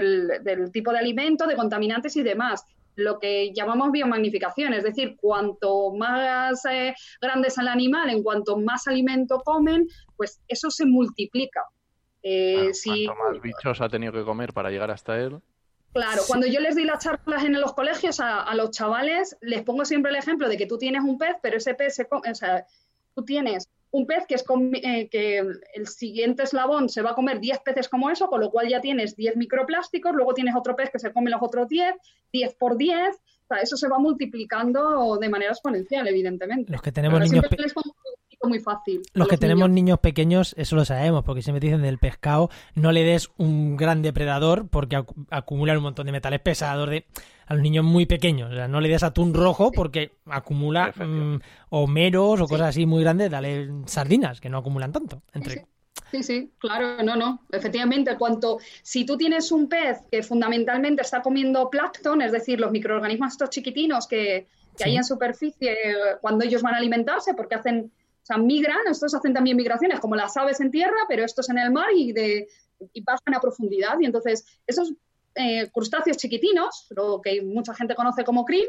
Speaker 5: del, del tipo de alimento, de contaminantes y demás, lo que llamamos biomagnificación, es decir, cuanto más eh, grande es el animal, en cuanto más alimento comen, pues eso se multiplica. Eh, si-
Speaker 4: Cuanto más bichos ha tenido que comer para llegar hasta él.
Speaker 5: Claro, cuando yo les di las charlas en los colegios a, a los chavales, les pongo siempre el ejemplo de que tú tienes un pez, pero ese pez se come, o sea, tú tienes un pez que es eh, que el siguiente eslabón se va a comer 10 peces como eso, con lo cual ya tienes 10 microplásticos, luego tienes otro pez que se come los otros 10, 10 por 10, o sea, eso se va multiplicando de manera exponencial, evidentemente.
Speaker 3: Los que tenemos niños
Speaker 5: muy fácil.
Speaker 3: Los que tenemos
Speaker 5: niños.
Speaker 3: niños pequeños, eso lo sabemos, porque siempre dicen del pescado, no le des un gran depredador porque acu- acumulan un montón de metales pesados de, a los niños muy pequeños. O sea, no le des atún rojo porque acumula mm, homeros o
Speaker 5: Sí.
Speaker 3: cosas así muy grandes, dale sardinas, que no acumulan tanto. Entre...
Speaker 5: Sí, Sí, sí, claro, no, no. Efectivamente, cuanto si tú tienes un pez que fundamentalmente está comiendo plancton, es decir, los microorganismos estos chiquitinos que, que
Speaker 3: Sí.
Speaker 5: hay en superficie eh, cuando ellos van a alimentarse, porque hacen, sea, migran, estos hacen también migraciones, como las aves en tierra, pero estos en el mar y, de, y bajan a profundidad. Y entonces, esos eh, crustáceos chiquitinos, lo que mucha gente conoce como krill,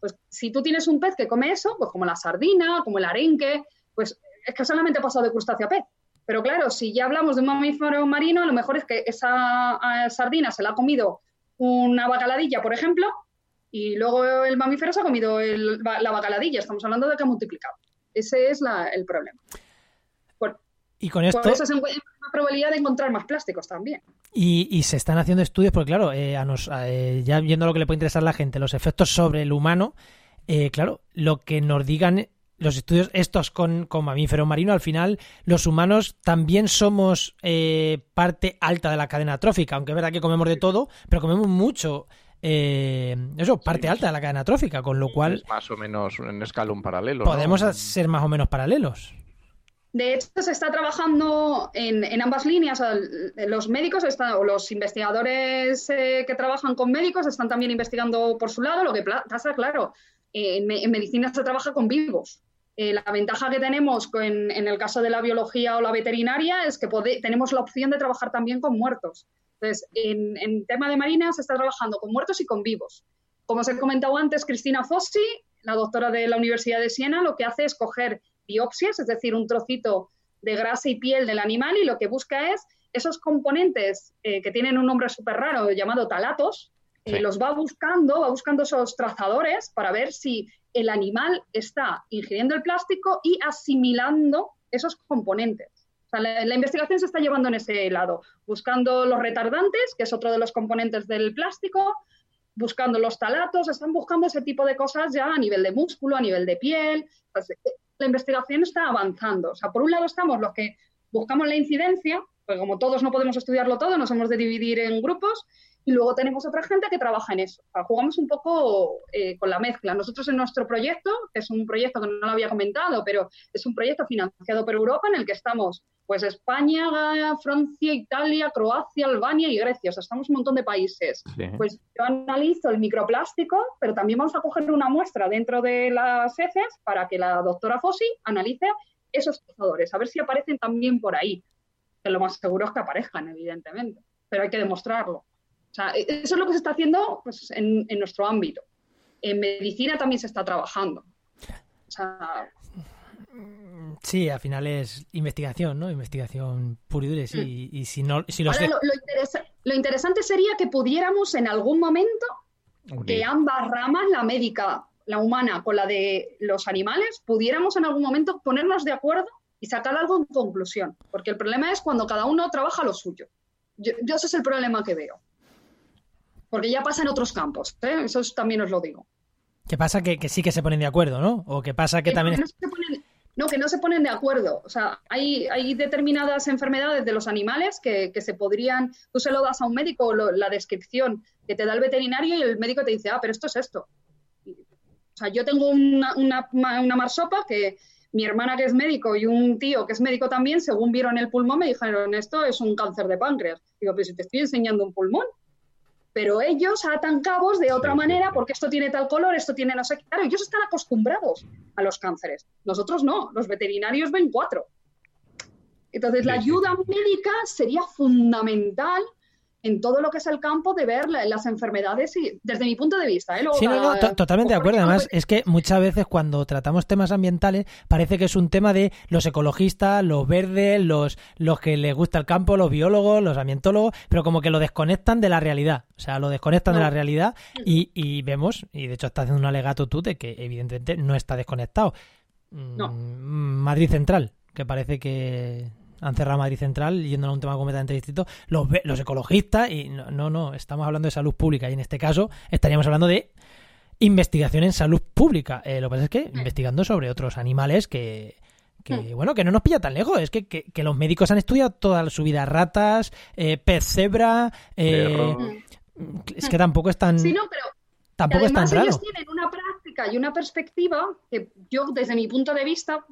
Speaker 5: pues si tú tienes un pez que come eso, pues como la sardina, como el arenque, pues es que solamente ha pasado de crustáceo a pez. Pero claro, si ya hablamos de un mamífero marino, a lo mejor es que esa sardina se la ha comido una bacaladilla, por ejemplo, y luego el mamífero se ha comido el- la bacaladilla. Estamos hablando de que ha multiplicado. Ese es la- el problema. Por,
Speaker 3: Y con esto,
Speaker 5: por eso se encuentra una probabilidad de encontrar más plásticos también.
Speaker 3: y, y se están haciendo estudios, porque claro, eh, a nos, eh, ya viendo lo que le puede interesar a la gente, los efectos sobre el humano, eh, claro, lo que nos digan los estudios estos con, con mamífero marino, al final los humanos también somos eh, parte alta de la cadena trófica, aunque es verdad que comemos de todo, pero comemos mucho. Eh, eso, parte
Speaker 4: Sí.
Speaker 3: alta de la cadena trófica, con lo cual
Speaker 4: Es más o menos en escalón paralelo. ¿no?
Speaker 3: podemos ser más o menos paralelos.
Speaker 5: De hecho, se está trabajando en, en ambas líneas. Los médicos están, o los investigadores eh, que trabajan con médicos están también investigando por su lado. Lo que pasa, claro, eh, en, me- en medicina se trabaja con vivos. Eh, la ventaja que tenemos con- en el caso de la biología o la veterinaria es que tenemos la opción de trabajar también con muertos. Entonces, en, en tema de marina se está trabajando con muertos y con vivos. Como os he comentado antes, Cristina Fossi la doctora de la Universidad de Siena, lo que hace es coger biopsias, es decir, un trocito de grasa y piel del animal y lo que busca es esos componentes eh, que tienen un nombre súper raro llamado talatos, eh,
Speaker 4: Sí.
Speaker 5: los va buscando, va buscando esos trazadores para ver si el animal está ingiriendo el plástico y asimilando esos componentes. O sea, la, investigación se está llevando en ese lado, buscando los retardantes, que es otro de los componentes del plástico, buscando los talatos, están buscando ese tipo de cosas ya a nivel de músculo, a nivel de piel. La investigación está avanzando. O sea, por un lado estamos los que buscamos la incidencia, pues como todos no podemos estudiarlo todo, nos hemos de dividir en grupos, y luego tenemos otra gente que trabaja en eso. Jugamos un poco eh, con la mezcla. Nosotros en nuestro proyecto, que es un proyecto que no lo había comentado, pero es un proyecto financiado por Europa en el que estamos pues España, Francia, Italia, Croacia, Albania y Grecia. O sea, estamos un montón de países.
Speaker 4: Sí.
Speaker 5: Pues yo analizo el microplástico, pero también vamos a coger una muestra dentro de las heces para que la doctora Fossi analice esos trazadores, a ver si aparecen también por ahí. Que lo más seguro es que aparezcan, evidentemente, pero hay que demostrarlo. O sea, e- eso es lo que se está haciendo pues, en, en nuestro ámbito. En medicina también se está trabajando. O sea,
Speaker 3: Sí, al final es investigación, ¿no? Investigación pura y dura. sí, y si no, si los
Speaker 5: ahora lo, lo interesa- lo interesante sería que pudiéramos en algún momento que ambas ramas, la médica, la humana con la de los animales, pudiéramos en algún momento ponernos de acuerdo y sacar algo en conclusión. Porque el problema es cuando cada uno trabaja lo suyo. Yo, yo ese es el problema que veo. Porque ya pasa en otros campos, ¿eh? eso es- también os lo digo.
Speaker 3: ¿Qué pasa? Que, que sí que se ponen de acuerdo, ¿no? O que pasa que
Speaker 5: Que
Speaker 3: también...
Speaker 5: no, se ponen, no, que no se ponen de acuerdo. O sea, hay, hay determinadas enfermedades de los animales que, que se podrían. Tú se lo das a un médico, la descripción que te da el veterinario y el médico te dice, ah, pero esto es esto. O sea, yo tengo una, una, una marsopa que mi hermana que es médico y un tío que es médico también, según vieron el pulmón, me dijeron, esto es un cáncer de páncreas. Digo, pero si te estoy enseñando un pulmón. Pero ellos atan cabos de otra manera porque esto tiene tal color, esto tiene no sé qué. Claro, ellos están acostumbrados a los cánceres. Nosotros no, los veterinarios ven cuatro. Entonces, la ayuda médica sería fundamental en todo lo que es el campo de ver la- las enfermedades y desde mi punto de vista. ¿eh? Luego
Speaker 3: Sí, no, totalmente de acuerdo. Además,
Speaker 5: pues,
Speaker 3: es que muchas veces cuando tratamos temas ambientales parece que es un tema de los ecologistas, los verdes, los, los que les gusta el campo, los biólogos, los ambientólogos, pero como que lo desconectan de la realidad. O sea, lo desconectan de la realidad y, y vemos, y de hecho está haciendo un alegato tú de que evidentemente no está desconectado. Mm,
Speaker 5: No.
Speaker 3: Madrid Central, que parece que han cerrado Madrid Central yendo a un tema completamente distinto, los, los ecologistas, y no, no, no, estamos hablando de salud pública y en este caso estaríamos hablando de investigación en salud pública. Eh, lo que pasa es que investigando sobre otros animales que, que bueno, que no nos pilla tan lejos. Es que, que, que los médicos han estudiado toda su vida ratas, eh, pez cebra, eh, es que tampoco es tan,
Speaker 5: Sí, no, pero
Speaker 3: tampoco
Speaker 5: y
Speaker 3: es tan
Speaker 5: además
Speaker 3: raro.
Speaker 5: ellos tienen una práctica y una perspectiva que yo, desde mi punto de vista,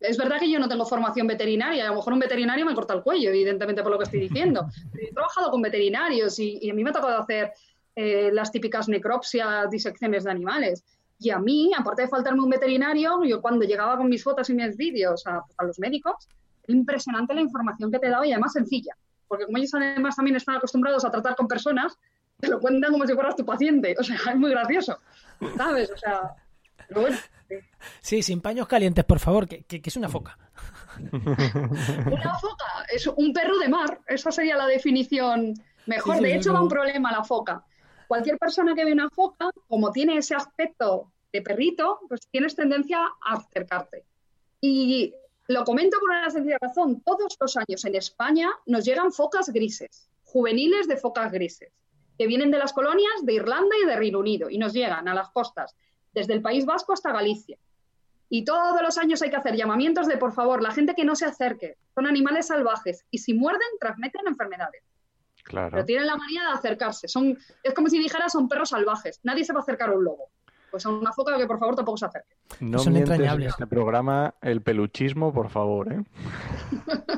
Speaker 5: es verdad que yo no tengo formación veterinaria, a lo mejor un veterinario me corta el cuello, evidentemente por lo que estoy diciendo. Pero *laughs* He trabajado con veterinarios y, y a mí me ha tocado hacer eh, las típicas necropsias, disecciones de animales. Y a mí, aparte de faltarme un veterinario, yo cuando llegaba con mis fotos y mis vídeos a, a los médicos, era impresionante la información que te daba y además sencilla. Porque como ellos además también están acostumbrados a tratar con personas, te lo cuentan como si fueras tu paciente. O sea, *laughs* es muy gracioso. ¿Sabes? O sea, pero bueno,
Speaker 3: Sí, sin paños calientes, por favor, que, que- que es una foca. *laughs*
Speaker 5: una foca es un perro de mar. Esa sería la definición mejor.
Speaker 3: Sí, sí,
Speaker 5: de
Speaker 3: sí,
Speaker 5: hecho,
Speaker 3: como-
Speaker 5: da un problema la foca. Cualquier persona que ve una foca, como tiene ese aspecto de perrito, pues tienes tendencia a acercarte. Y lo comento por una sencilla razón. Todos los años en España nos llegan focas grises, juveniles de focas grises, que vienen de las colonias de Irlanda y de Reino Unido y nos llegan a las costas, desde el País Vasco hasta Galicia. Y todos los años hay que hacer llamamientos de, por favor, la gente que no se acerque. Son animales salvajes y si muerden, transmiten enfermedades.
Speaker 4: Claro.
Speaker 5: Pero tienen la manía de acercarse. Son, es como si dijera, son perros salvajes. Nadie se va a acercar a un lobo. Pues a una foca que por favor tampoco se acerque.
Speaker 4: No
Speaker 3: Son
Speaker 4: mientes en
Speaker 3: entrañables.
Speaker 4: este programa el peluchismo, por favor, ¿eh? *laughs*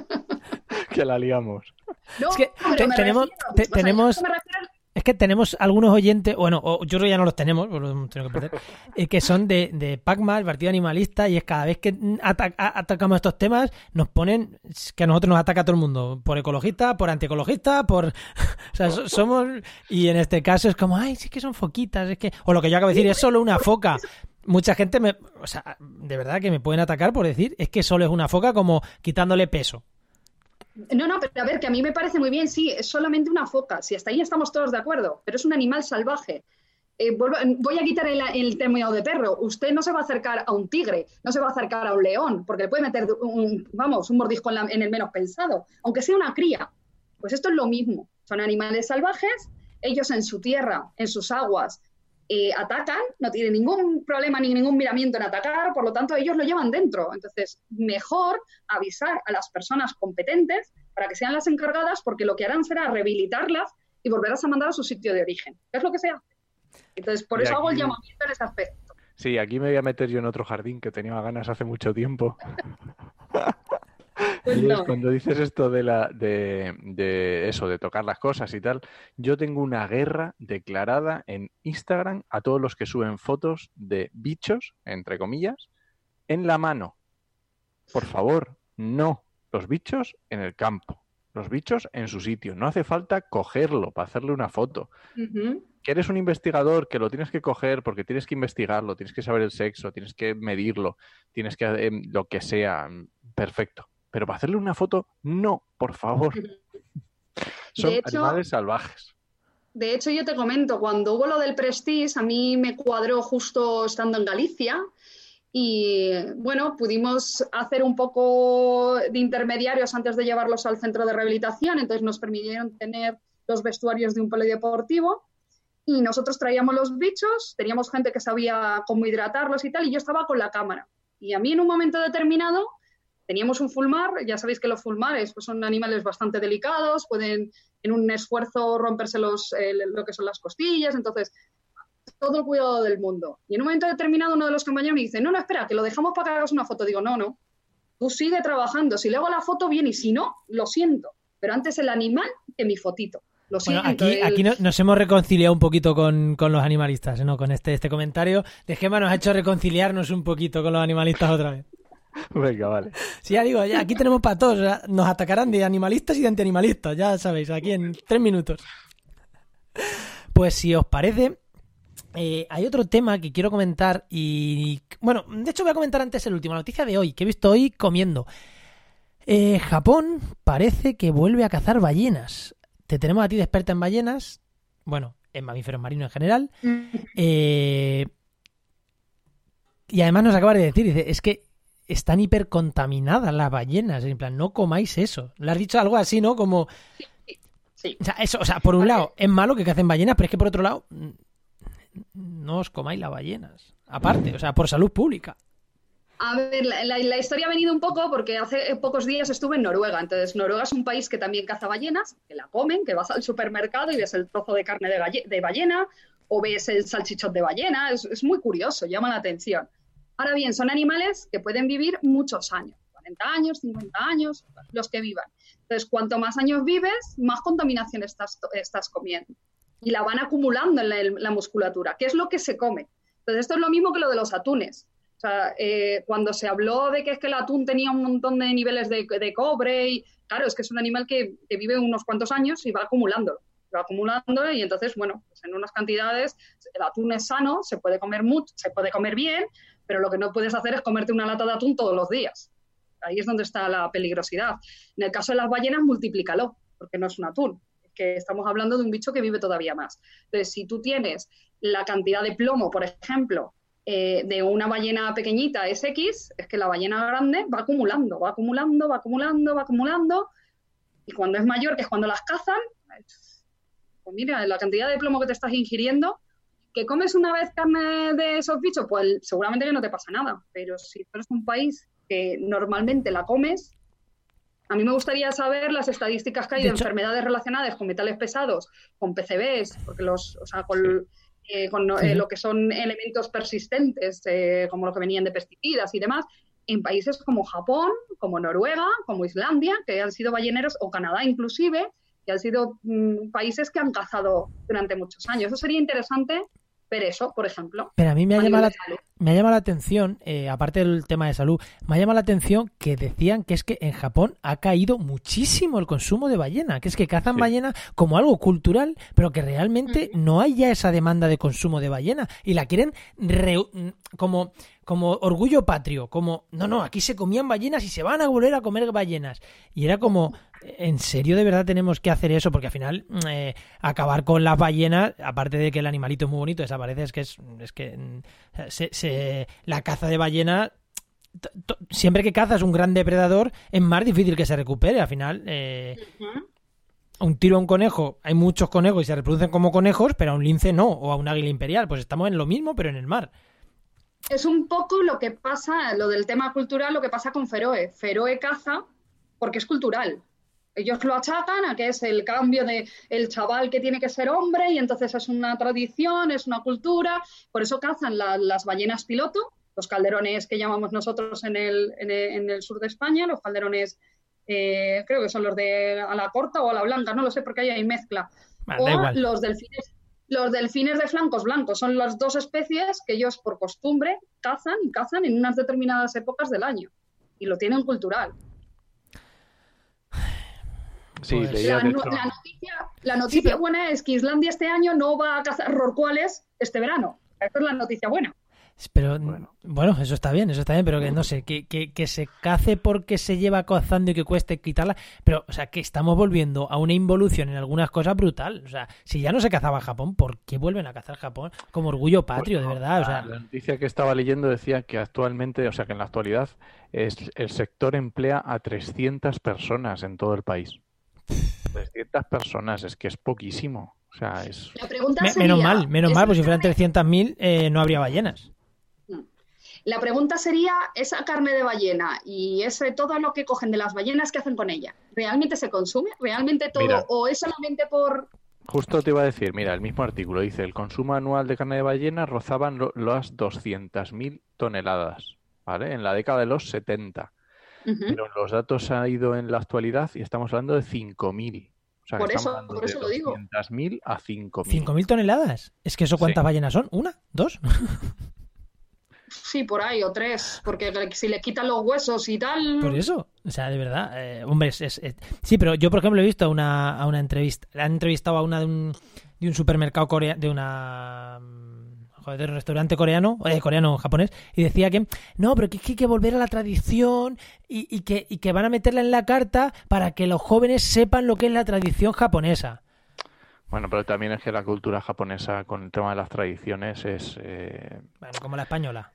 Speaker 4: que la liamos.
Speaker 5: No,
Speaker 3: Es que
Speaker 5: pero
Speaker 3: te-
Speaker 5: me
Speaker 3: tenemos- tenemos-
Speaker 5: me refiero-
Speaker 3: Es que tenemos algunos oyentes, bueno, o yo creo que ya no los tenemos, los hemos tenido que perder, *laughs* eh, que son de, de PACMA, el Partido Animalista, y es cada vez que atacamos estos temas, nos ponen que a nosotros nos ataca todo el mundo, por ecologista, por antiecologista, por... *laughs* O sea, so- somos... Y en este caso es como, ay, sí que son foquitas, es que... O lo que yo acabo de decir, es solo una foca. mucha gente me, o sea, de verdad que me pueden atacar por decir es que solo es una foca como quitándole peso.
Speaker 5: No, no, pero a ver, que a mí me parece muy bien, sí, es solamente una foca, si hasta ahí estamos todos de acuerdo, pero es un animal salvaje. Eh, voy a quitar el, término de perro. Usted no se va a acercar a un tigre, no se va a acercar a un león, porque le puede meter un, vamos, un mordisco en, el menos pensado, aunque sea una cría. Pues esto es lo mismo. Son animales salvajes, ellos en su tierra, en sus aguas, eh, atacan, no tienen ningún problema ni ningún miramiento en atacar, por lo tanto ellos lo llevan dentro. Entonces, mejor avisar a las personas competentes para que sean las encargadas, porque lo que harán será rehabilitarlas y volverlas a mandar a su sitio de origen. ¿Qué es lo que se hace? Entonces, por eso hago el llamamiento en ese aspecto.
Speaker 4: Sí, aquí me voy a meter yo en otro jardín que tenía ganas hace mucho tiempo. *laughs* Pues cuando dices esto de la de, de, eso, de tocar las cosas y tal, yo tengo una guerra declarada en Instagram a todos los que suben fotos de bichos, entre comillas, en la mano. Por favor, no. Los bichos en el campo. Los bichos en su sitio. No hace falta cogerlo para hacerle una foto que eres un investigador, que lo tienes que coger porque tienes que investigarlo, tienes que saber el sexo, tienes que medirlo, tienes que eh, lo que sea, perfecto. Pero para hacerle una foto, no, por favor. *laughs* Son animales salvajes.
Speaker 5: De hecho, yo te comento, cuando hubo lo del Prestige, a mí me cuadró justo estando en Galicia y bueno, pudimos hacer un poco de intermediarios antes de llevarlos al centro de rehabilitación, entonces nos permitieron tener los vestuarios de un polideportivo y nosotros traíamos los bichos, teníamos gente que sabía cómo hidratarlos y tal, y yo estaba con la cámara. Y a mí en un momento determinado teníamos un fulmar, ya sabéis que los fulmares pues, son animales bastante delicados, pueden en un esfuerzo romperse los, lo que son las costillas, entonces todo el cuidado del mundo. Y en un momento determinado uno de los compañeros me dice, no, no, espera, que lo dejamos para que hagas una foto. Digo, no, no, tú sigue trabajando, si le hago la foto bien y si no, lo siento, pero antes el animal que mi fotito
Speaker 3: aquí, aquí nos hemos reconciliado un poquito con, los animalistas, ¿no? Con este, este comentario de Gemma nos ha hecho reconciliarnos un poquito con los animalistas otra vez. *laughs*
Speaker 4: Venga, vale.
Speaker 3: Sí, ya digo, ya aquí tenemos para todos. Nos atacarán de animalistas y de antianimalistas, ya sabéis, aquí en tres minutos. Pues si os parece, eh, hay otro tema que quiero comentar y... Bueno, de hecho voy a comentar antes el último, la noticia de hoy, que he visto hoy comiendo. Eh, Japón parece que vuelve a cazar ballenas te tenemos a ti de experta en ballenas, bueno, en mamíferos marinos en general. Mm. Eh, y además nos acaba de decir, dice, es que están hipercontaminadas las ballenas. En plan, no comáis eso. Le has dicho algo así, ¿no? Como.
Speaker 5: Sí.
Speaker 3: O sea, eso, o sea, por un lado, es malo que cacen ballenas, pero es que por otro lado, no os comáis las ballenas. Aparte, o sea, por salud pública.
Speaker 5: A ver, la, historia ha venido un poco porque hace pocos días estuve en Noruega. Entonces, Noruega es un país que también caza ballenas, que la comen, que vas al supermercado y ves el trozo de carne de, ballena o ves el salchichón de ballena. Es, muy curioso, llama la atención. Ahora bien, son animales que pueden vivir muchos años, 40 años, 50 años, los que vivan. Entonces, cuanto más años vives, más contaminación estás, comiendo. Y la van acumulando en la, musculatura, que es lo que se come. Entonces, esto es lo mismo que lo de los atunes sea, eh, cuando se habló de que es que el atún tenía un montón de niveles de, cobre, y claro, es que es un animal que, vive unos cuantos años y va acumulando, va acumulando y entonces, bueno, pues en unas cantidades el atún es sano, se puede comer mucho, se puede comer bien, pero lo que no puedes hacer es comerte una lata de atún todos los días. Ahí es donde está la peligrosidad. En el caso de las ballenas, multiplícalo, porque no es un atún, que estamos hablando de un bicho que vive todavía más. Entonces, si tú tienes la cantidad de plomo, por ejemplo, eh, de una ballena pequeñita es X, es que la ballena grande va acumulando, va acumulando, va acumulando, va acumulando, y cuando es mayor, que es cuando las cazan, pues mira, la cantidad de plomo que te estás ingiriendo, que comes una vez carne de esos bichos, pues seguramente que no te pasa nada, pero si tú eres un país que normalmente la comes, a mí me gustaría saber las estadísticas que hay de, enfermedades relacionadas con metales pesados, con PCBs, porque los, o sea, con, eh, con eh, lo que son elementos persistentes, eh, como lo que venían de pesticidas y demás, en países como Japón, como Noruega, como Islandia, que han sido balleneros, o Canadá inclusive, que han sido mm, países que han cazado durante muchos años. Eso sería interesante ver eso, por ejemplo.
Speaker 3: Pero a mí me ha, llamado la, me ha llamado la atención, eh, aparte del tema de salud, me ha llamado la atención que decían que es que en Japón ha caído muchísimo el consumo de ballena, que es que cazan
Speaker 4: Sí.
Speaker 3: ballena como algo cultural, pero que realmente no hay ya esa demanda de consumo de ballena y la quieren re- como como orgullo patrio, como no, no, aquí se comían ballenas y se van a volver a comer ballenas. Y era como, ¿en serio de verdad tenemos que hacer eso? Porque al final mm, eh, acabar con las ballenas, aparte de que el animalito es muy bonito, desaparece, es que es, es que mm, se, se- la caza de ballenas siempre que cazas un gran depredador es más difícil que se recupere. Al final, eh, un tiro a un conejo, hay muchos conejos y se reproducen como conejos, pero a un lince no, o a un águila imperial. Pues estamos en lo mismo, pero en el mar.
Speaker 5: Es un poco lo que pasa, lo del tema cultural, lo que pasa con Feroe. Feroe caza porque es cultural. Ellos lo achacan a que es el cambio de el chaval que tiene que ser hombre y entonces es una tradición, es una cultura. Por eso cazan la- las ballenas piloto, los calderones que llamamos nosotros en el, en el, en el sur de España, los calderones eh, creo que son los de a la corta o a la blanca, no lo sé porque ahí hay mezcla.
Speaker 3: Vale,
Speaker 5: o
Speaker 3: igual.
Speaker 5: los delfines, los delfines de flancos blancos son las dos especies que ellos por costumbre cazan y cazan en unas determinadas épocas del año y lo tienen cultural.
Speaker 4: Sí,
Speaker 3: Pues-
Speaker 4: leía
Speaker 5: La, no- noticia, la noticia
Speaker 3: pero-
Speaker 5: buena es que Islandia este año no va a cazar rorcuales este verano. Esa es la noticia buena.
Speaker 3: Pero bueno.
Speaker 4: Bueno.
Speaker 3: eso está bien, eso está bien, pero que no sé, que, que, que se cace porque se lleva cazando y que cueste quitarla. Pero, o sea, que estamos volviendo a una involución en algunas cosas brutal. O sea, si ya no se cazaba Japón, ¿por qué vuelven a cazar Japón como orgullo patrio, de
Speaker 4: Pues
Speaker 3: verdad? O
Speaker 4: la-
Speaker 3: sea,
Speaker 4: la noticia que estaba leyendo decía que actualmente, o sea, que en la actualidad es, el sector emplea a 300 personas en todo el país. 300 personas, es que es poquísimo. O sea, es...
Speaker 5: La pregunta
Speaker 3: me-
Speaker 5: sería,
Speaker 3: menos mal, menos
Speaker 5: ¿esa
Speaker 3: mal, pues si fueran
Speaker 5: carne-
Speaker 3: 300.000 eh, no habría ballenas.
Speaker 5: La pregunta sería, esa carne de ballena y ese todo lo que cogen de las ballenas, ¿qué hacen con ella? ¿Realmente se consume? ¿Realmente todo?
Speaker 4: Mira.
Speaker 5: ¿O es solamente por...?
Speaker 4: Justo te iba a decir, mira, el mismo artículo dice, el consumo anual de carne de ballena rozaban lo- las 200.000 toneladas, ¿vale? En la década de los 70.
Speaker 5: Ujú.
Speaker 4: Pero los datos han ido en la actualidad y estamos hablando de 5.000. O sea,
Speaker 5: Por
Speaker 4: estamos
Speaker 5: eso-
Speaker 4: hablando
Speaker 5: por
Speaker 4: de
Speaker 5: eso lo digo.
Speaker 4: 200.000 a 5.000.
Speaker 3: ¿5.000 toneladas? ¿Es que eso cuántas
Speaker 4: Sí.
Speaker 3: ballenas son? ¿Una? ¿Dos? *laughs*
Speaker 5: Sí, por ahí, o tres, porque si le quitan los huesos y tal...
Speaker 3: Por eso, o sea, de verdad, eh, hombre, es, es- es- sí, pero yo por ejemplo he visto a una, a una entrevista, han entrevistado a una de un, de un supermercado coreano, de una mm, joder, de un restaurante coreano, eh, coreano japonés, y decía que no, pero que, es que hay que volver a la tradición y, y que, y que van a meterla en la carta para que los jóvenes sepan lo que es la tradición japonesa.
Speaker 4: Bueno, pero también es que la cultura japonesa con el tema de las tradiciones es... eh,
Speaker 3: Bueno, como la española.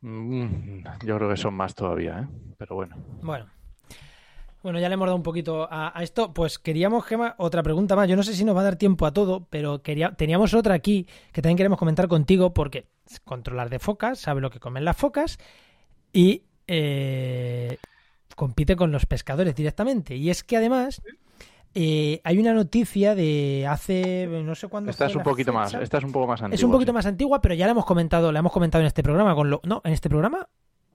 Speaker 4: Mm, yo creo que son más todavía, ¿eh? Pero bueno.
Speaker 3: Bueno. Bueno, ya le hemos dado un poquito a, a esto. Pues queríamos, Gema, otra pregunta más. Yo no sé si nos va a dar tiempo a todo, pero quería, teníamos otra aquí que también queremos comentar contigo porque controlar de focas, sabe lo que comen las focas y eh, compite con los pescadores directamente. Y es que además eh, hay una noticia de hace, no sé cuándo.
Speaker 4: Esta
Speaker 3: fue
Speaker 4: es un poquito más, esta es un poco más antigua.
Speaker 3: Es un poquito
Speaker 4: sí.
Speaker 3: más antigua, pero ya la hemos comentado, la hemos comentado en este programa. Con lo, no, en este programa.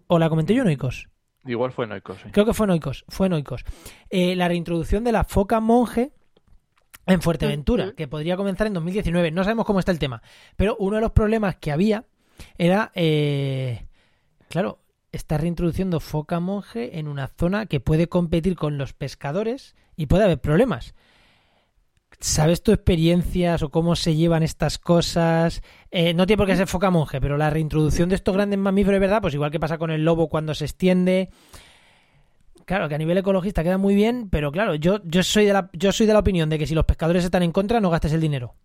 Speaker 3: ¿O la comenté yo, Noicos?
Speaker 4: Igual fue Noicos, sí.
Speaker 3: Creo que fue Noicos, fue Noicos. Eh, la reintroducción de la foca monje en Fuerteventura, que podría comenzar en 2019. No sabemos cómo está el tema, pero uno de los problemas que había era, eh, claro, está reintroduciendo foca monje en una zona que puede competir con los pescadores y puede haber problemas. ¿Sabes tu experiencias o cómo se llevan estas cosas? Eh, no tiene por qué ser foca monje, pero la reintroducción de estos grandes mamíferos, ¿verdad? Pues igual que pasa con el lobo cuando se extiende. Claro, que a nivel ecologista queda muy bien, pero claro, yo, yo soy de la, yo soy de la opinión de que si los pescadores están en contra, no gastes el dinero.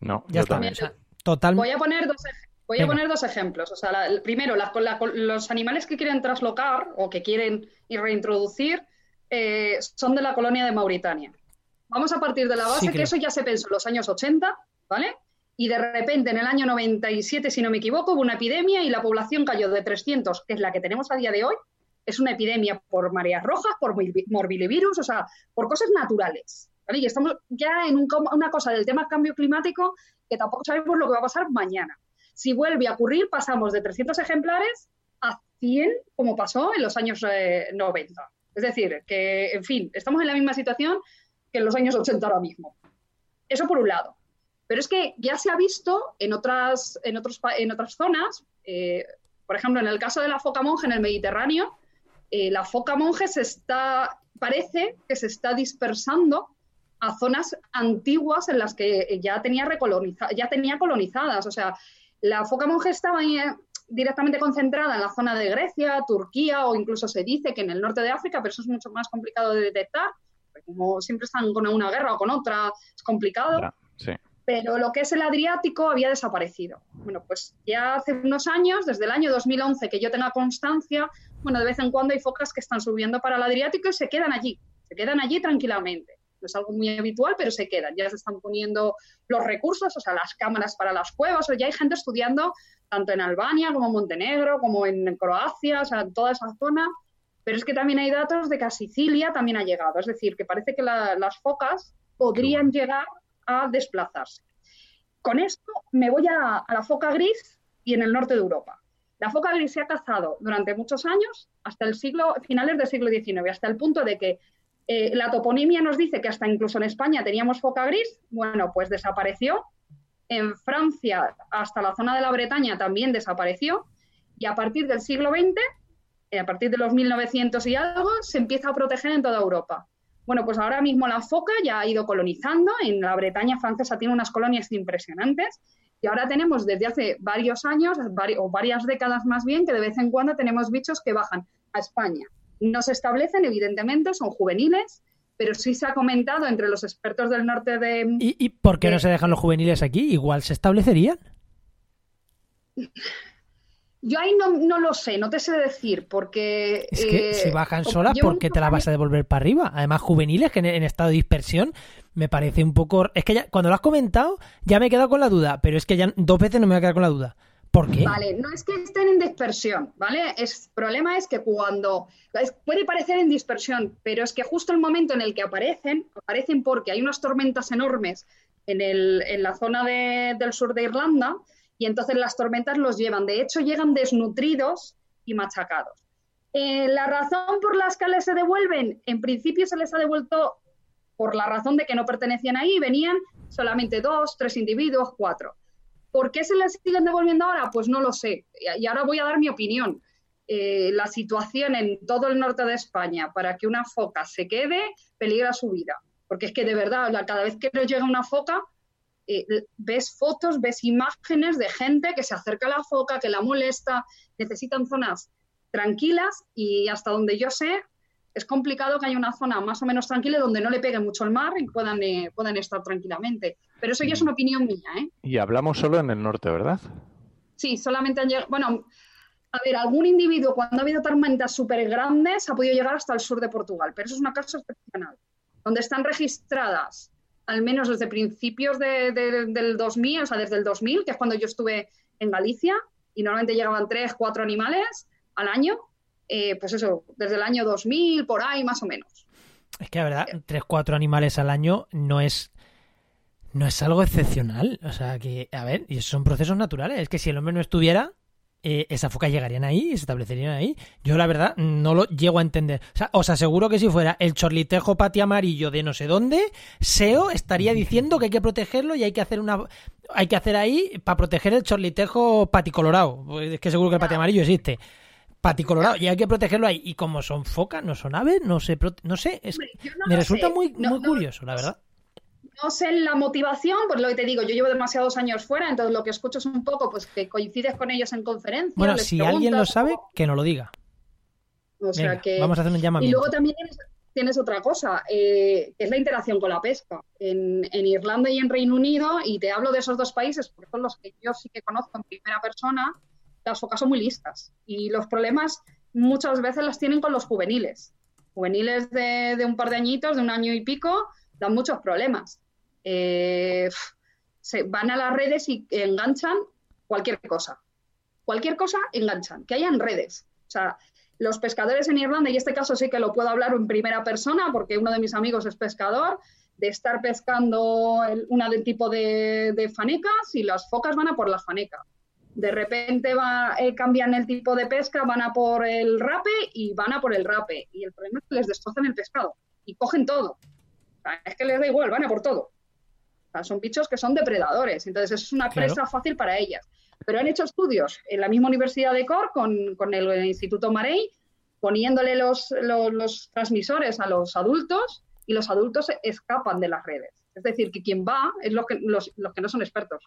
Speaker 4: No,
Speaker 3: Ya
Speaker 4: yo
Speaker 3: está.
Speaker 4: también.
Speaker 3: O sea, total.
Speaker 5: Voy a poner dos, ej- voy a poner dos ejemplos. O sea, la- el primero, la- la- los animales que quieren traslocar o que quieren reintroducir eh, son de la colonia de Mauritania. Vamos a partir de la base
Speaker 3: Sí,
Speaker 5: que eso ya se pensó en los años 80, ¿vale? Y de repente en el año 97, si no me equivoco, hubo una epidemia y la población cayó de 300, que es la que tenemos a día de hoy. Es una epidemia por mareas rojas, por morbi- morbillivirus, o sea, por cosas naturales. ¿vale? Y estamos ya en un una cosa del tema cambio climático que tampoco sabemos lo que va a pasar mañana. Si vuelve a ocurrir, pasamos de 300 ejemplares a 100, como pasó en los años eh, 90. Es decir, que, en fin, estamos en la misma situación que en los años 80 ahora mismo. Eso por un lado. Pero es que ya se ha visto en otras, en otros, en otras zonas, eh, por ejemplo, en el caso de la foca monje en el Mediterráneo, eh, la foca monje se está, parece que se está dispersando a zonas antiguas en las que ya tenía, ya tenía colonizadas. O sea, la foca monje estaba eh, directamente concentrada en la zona de Grecia, Turquía o incluso se dice que en el norte de África, pero eso es mucho más complicado de detectar. Como siempre están con una guerra o con otra, es complicado.
Speaker 4: Sí
Speaker 5: pero lo que es el Adriático había desaparecido. Bueno, pues ya hace unos años, desde el año 2011 que yo tenga constancia, bueno, de vez en cuando hay focas que están subiendo para el Adriático y se quedan allí, se quedan allí tranquilamente. No es algo muy habitual, pero se quedan. Ya se están poniendo los recursos, o sea, las cámaras para las cuevas, o ya hay gente estudiando tanto en Albania como en Montenegro, como en Croacia, o sea, en toda esa zona. Pero es que también hay datos de que a Sicilia también ha llegado. Es decir, que parece que las focas podrían llegar a desplazarse. Con esto me voy a, la foca gris y en el norte de Europa. La foca gris se ha cazado durante muchos años, hasta el siglo, finales del siglo XIX, hasta el punto de que eh, la toponimia nos dice que hasta incluso en España teníamos foca gris, bueno, pues desapareció. En Francia, hasta la zona de la Bretaña, también desapareció. Y a partir del siglo XX, eh, a partir de los 1900 y algo, se empieza a proteger en toda Europa. Bueno, pues ahora mismo la foca ya ha ido colonizando. En la Bretaña francesa tiene unas colonias impresionantes. Y ahora tenemos desde hace varios años, o varias décadas más bien, que de vez en cuando tenemos bichos que bajan a España. No se establecen, evidentemente, son juveniles, pero sí se ha comentado entre los expertos del norte de...
Speaker 3: ¿Y, y por qué no se dejan los juveniles aquí? Igual se establecerían. *laughs*
Speaker 5: Yo ahí no, lo sé, no te sé decir, porque...
Speaker 3: Es que si eh, bajan solas, ¿por qué te la vas a devolver para arriba? Además, juveniles que en, estado de dispersión me parece un poco... Es que ya, cuando lo has comentado, ya me he quedado con la duda, pero es que ya dos veces no me voy a quedar con la duda. ¿Por qué?
Speaker 5: Vale, no es que estén en dispersión, ¿vale? El problema es que cuando... puede parecer en dispersión, pero es que justo el momento en el que aparecen, aparecen porque hay unas tormentas enormes en, la zona del sur de Irlanda, y entonces las tormentas los llevan. De hecho, llegan desnutridos y machacados. Eh, la razón por la que les se devuelven, en principio se les ha devuelto por la razón de que no pertenecían ahí, venían solamente dos, tres individuos, cuatro. ¿Por qué se les siguen devolviendo ahora? Pues no lo sé. Y ahora voy a dar mi opinión. Eh, la situación en todo el norte de España para que una foca se quede peligra su vida. Porque es que de verdad, cada vez que llega una foca, eh, ves fotos, ves imágenes de gente que se acerca a la foca, que la molesta, necesitan zonas tranquilas y hasta donde yo sé, es complicado que haya una zona más o menos tranquila donde no le pegue mucho el mar y puedan, eh, puedan estar tranquilamente. Pero eso ya es una opinión mía. ¿eh?
Speaker 4: Y hablamos solo en el norte, ¿verdad?
Speaker 5: Sí, solamente han llegado. Bueno, a ver, algún individuo cuando ha habido tormentas súper grandes ha podido llegar hasta el sur de Portugal, pero eso es una casa excepcional. Donde están registradas al menos desde principios del 2000, o sea, desde el 2000, que es cuando yo estuve en Galicia, y normalmente llegaban tres, cuatro animales al año, eh, pues eso, desde el año 2000, por ahí más o menos.
Speaker 3: Es que la verdad, tres, cuatro animales al año no es no es algo excepcional. O sea, que, a ver, y son procesos naturales. Es que si el hombre no estuviera, eh, esa foca llegarían ahí y se establecerían ahí. Yo la verdad no lo llego a entender. O sea, os aseguro que si fuera el chorlitejo pati amarillo de no sé dónde, SEO estaría diciendo que hay que protegerlo y hay que hacer una hay que hacer ahí para proteger el chorlitejo pati colorado. Pues es que seguro que el pati amarillo existe. Pati colorado y hay que protegerlo ahí. Y como son focas, no son aves, no sé, no sé, me resulta muy, muy curioso, la verdad
Speaker 5: no sé la motivación, pues lo que te digo, yo llevo demasiados años fuera, entonces lo que escucho es un poco pues que coincides con ellos en conferencias.
Speaker 3: Bueno, si alguien lo sabe, que no lo diga.
Speaker 5: O sea que...
Speaker 3: Vamos a hacer un llamamiento.
Speaker 5: Y luego también tienes, otra cosa, eh, que es la interacción con la pesca. En, Irlanda y en Reino Unido, y te hablo de esos dos países porque son los que yo sí que conozco en primera persona, las focas son muy listas. Y los problemas muchas veces los tienen con los juveniles. Juveniles de, de un par de añitos, de un año y pico, dan muchos problemas. Eh, se van a las redes y enganchan cualquier cosa. Cualquier cosa enganchan, que hayan redes. O sea, los pescadores en Irlanda, y este caso sí que lo puedo hablar en primera persona porque uno de mis amigos es pescador, de estar pescando una de tipo de, fanecas y las focas van a por las fanecas. De repente eh, cambian el tipo de pesca, van a por el rape y van a por el rape. Y el problema es que les destrozan el pescado y cogen todo. es que les da igual, van a por todo sea, son bichos que son depredadores, entonces es una
Speaker 3: Claro.
Speaker 5: presa fácil para ellas. Pero han hecho estudios en la misma Universidad de Cork con, con el Instituto Marey, poniéndole los, los- los transmisores a los adultos y los adultos escapan de las redes. Es decir, que quien va es los que, los, los que no son expertos,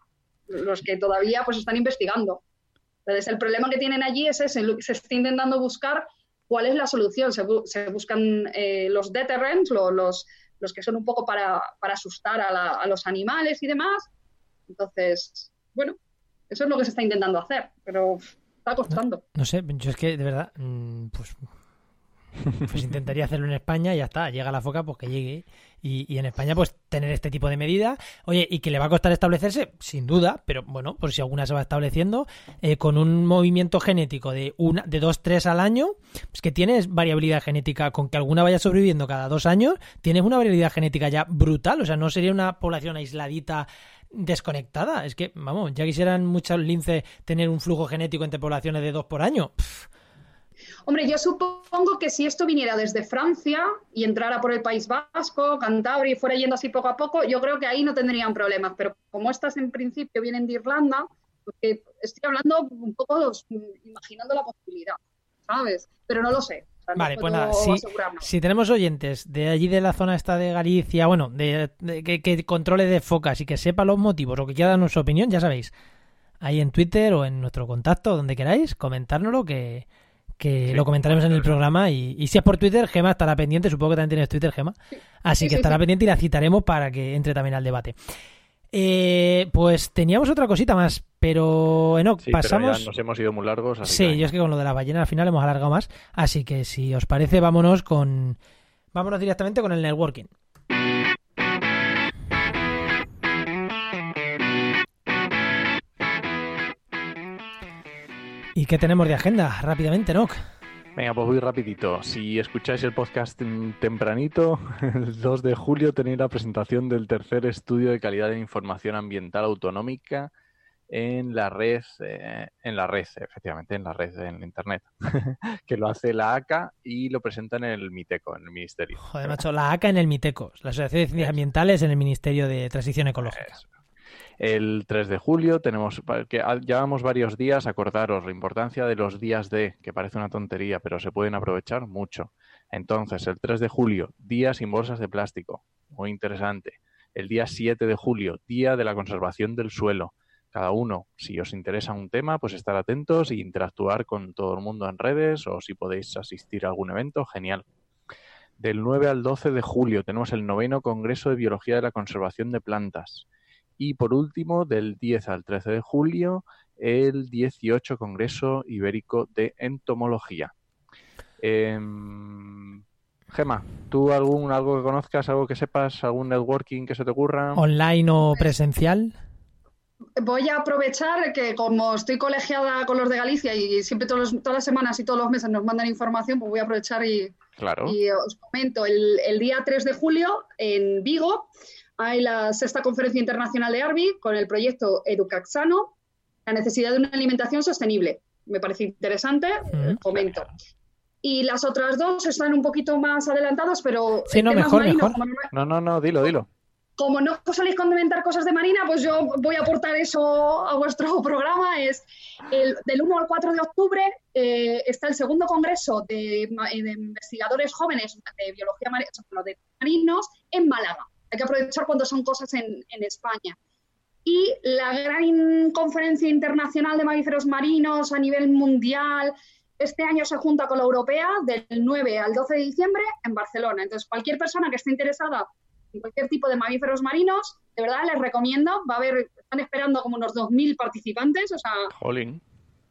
Speaker 5: los que todavía pues están investigando. Entonces, el problema que tienen allí es ese, se está intentando buscar cuál es la solución. Se, bu- se buscan eh, los deterrents, lo- los, los que son un poco para, para asustar a, la- a los animales y demás. Entonces, bueno, eso es lo que se está intentando hacer, pero está costando.
Speaker 3: No sé, yo es que de verdad, mm, pues, pues intentaría hacerlo en España y ya está. Llega la foca, pues que llegue. Y, y en España, pues tener este tipo de medidas. Oye, y que le va a costar establecerse, sin duda, pero bueno, por si alguna se va estableciendo, eh, con un movimiento genético de una, de dos, tres al año, pues que tienes variabilidad genética, con que alguna vaya sobreviviendo cada dos años, tienes una variabilidad genética ya brutal. O sea, no sería una población aisladita desconectada. Es que, vamos, ya quisieran muchos linces tener un flujo genético entre poblaciones de dos por año.
Speaker 5: Hombre, yo supongo que si esto viniera desde Francia y entrara por el País Vasco, Cantabria y fuera yendo así poco a poco, yo creo que ahí no tendrían problemas. Pero como estas en principio vienen de Irlanda, porque estoy hablando un poco mm, imaginando la posibilidad, ¿sabes? Pero no lo sé.
Speaker 3: Vale, pues nada, si, tenemos oyentes de allí de la zona esta de Galicia, bueno, de, de- que, que controle de focas y que sepa los motivos o que quiera darnos su opinión, ya sabéis, ahí en Twitter o en nuestro contacto, donde queráis, comentárnoslo que, que
Speaker 4: Sí,
Speaker 3: lo comentaremos en el programa y, y si es por Twitter, Gema estará pendiente, supongo que también tienes Twitter, Gema, así
Speaker 5: Sí,
Speaker 3: que
Speaker 5: sí,
Speaker 3: estará
Speaker 5: sí.
Speaker 3: pendiente y la citaremos para que entre también al debate. Eh, pues teníamos otra cosita más, pero
Speaker 4: Sí, pero
Speaker 3: pasamos...
Speaker 4: ya nos hemos ido muy largos. Así
Speaker 3: Sí,
Speaker 4: que
Speaker 3: yo es que con lo de la ballena al final hemos alargado más. Así que si os parece, vámonos con. Vámonos directamente con el networking. ¿Y qué tenemos de agenda? Rápidamente, Noc.
Speaker 4: Venga, pues voy rapidito. Si escucháis el podcast tempranito, *laughs* el 2 de julio tenéis la presentación del tercer estudio de calidad de información ambiental autonómica en la red, eh, en la red, efectivamente, en la red, en internet, *laughs* que lo hace la ACA y lo presenta en el MITECO, en el Ministerio.
Speaker 3: Joder, macho, la ACA en el MITECOS, la Asociación de Ciencias Ambientales en el Ministerio de Transición Ecológica.
Speaker 4: Eso. El 3 de julio tenemos, que llevamos varios días, acordaros la importancia de los días de, que parece una tontería, pero se pueden aprovechar mucho. Entonces, el 3 de julio, día sin bolsas de plástico, muy interesante. El día 7 de julio, día de la conservación del suelo. Cada uno, si os interesa un tema, pues estar atentos e interactuar con todo el mundo en redes o si podéis asistir a algún evento, genial. Del 9 al 12 de julio tenemos el noveno Congreso de Biología de la Conservación de Plantas. Y por último, del 10 al 13 de julio, el 18 Congreso Ibérico de Entomología. Em, Gema, ¿tú algún, algo que conozcas, algo que sepas, algún networking que se te ocurra?
Speaker 3: ¿Online o presencial?
Speaker 5: Voy a aprovechar que como estoy colegiada con los de Galicia y siempre todos los- todas las semanas y todos los meses nos mandan información, pues voy a aprovechar y,
Speaker 4: Claro.
Speaker 5: y os comento. El, el día 3 de julio en Vigo hay la sexta conferencia internacional de ARBI con el proyecto Educaxano, la necesidad de una alimentación sostenible. Me parece interesante, eh,
Speaker 3: Mm.
Speaker 5: comento. Y las otras dos están un poquito más adelantadas, pero
Speaker 3: Sí, no, mejor,
Speaker 5: marinos,
Speaker 3: mejor.
Speaker 5: no
Speaker 4: No, no, dilo, dilo.
Speaker 5: como no soléis comentar cosas de Marina, pues yo voy a aportar eso a vuestro *laughs* programa. Es el, del 1 al 4 de octubre eh, está el segundo congreso de, de investigadores jóvenes de biología mari- o sea, bueno, de marinos en Málaga. Hay que aprovechar cuando son cosas en, en España. Y la gran conferencia internacional de mamíferos marinos a nivel mundial este año se junta con la europea del 9 al 12 de diciembre en Barcelona. Entonces, cualquier persona que esté interesada en cualquier tipo de mamíferos marinos, de verdad les recomiendo. Va a haber, están esperando como unos 2.000 participantes, o sea,
Speaker 4: Jolín.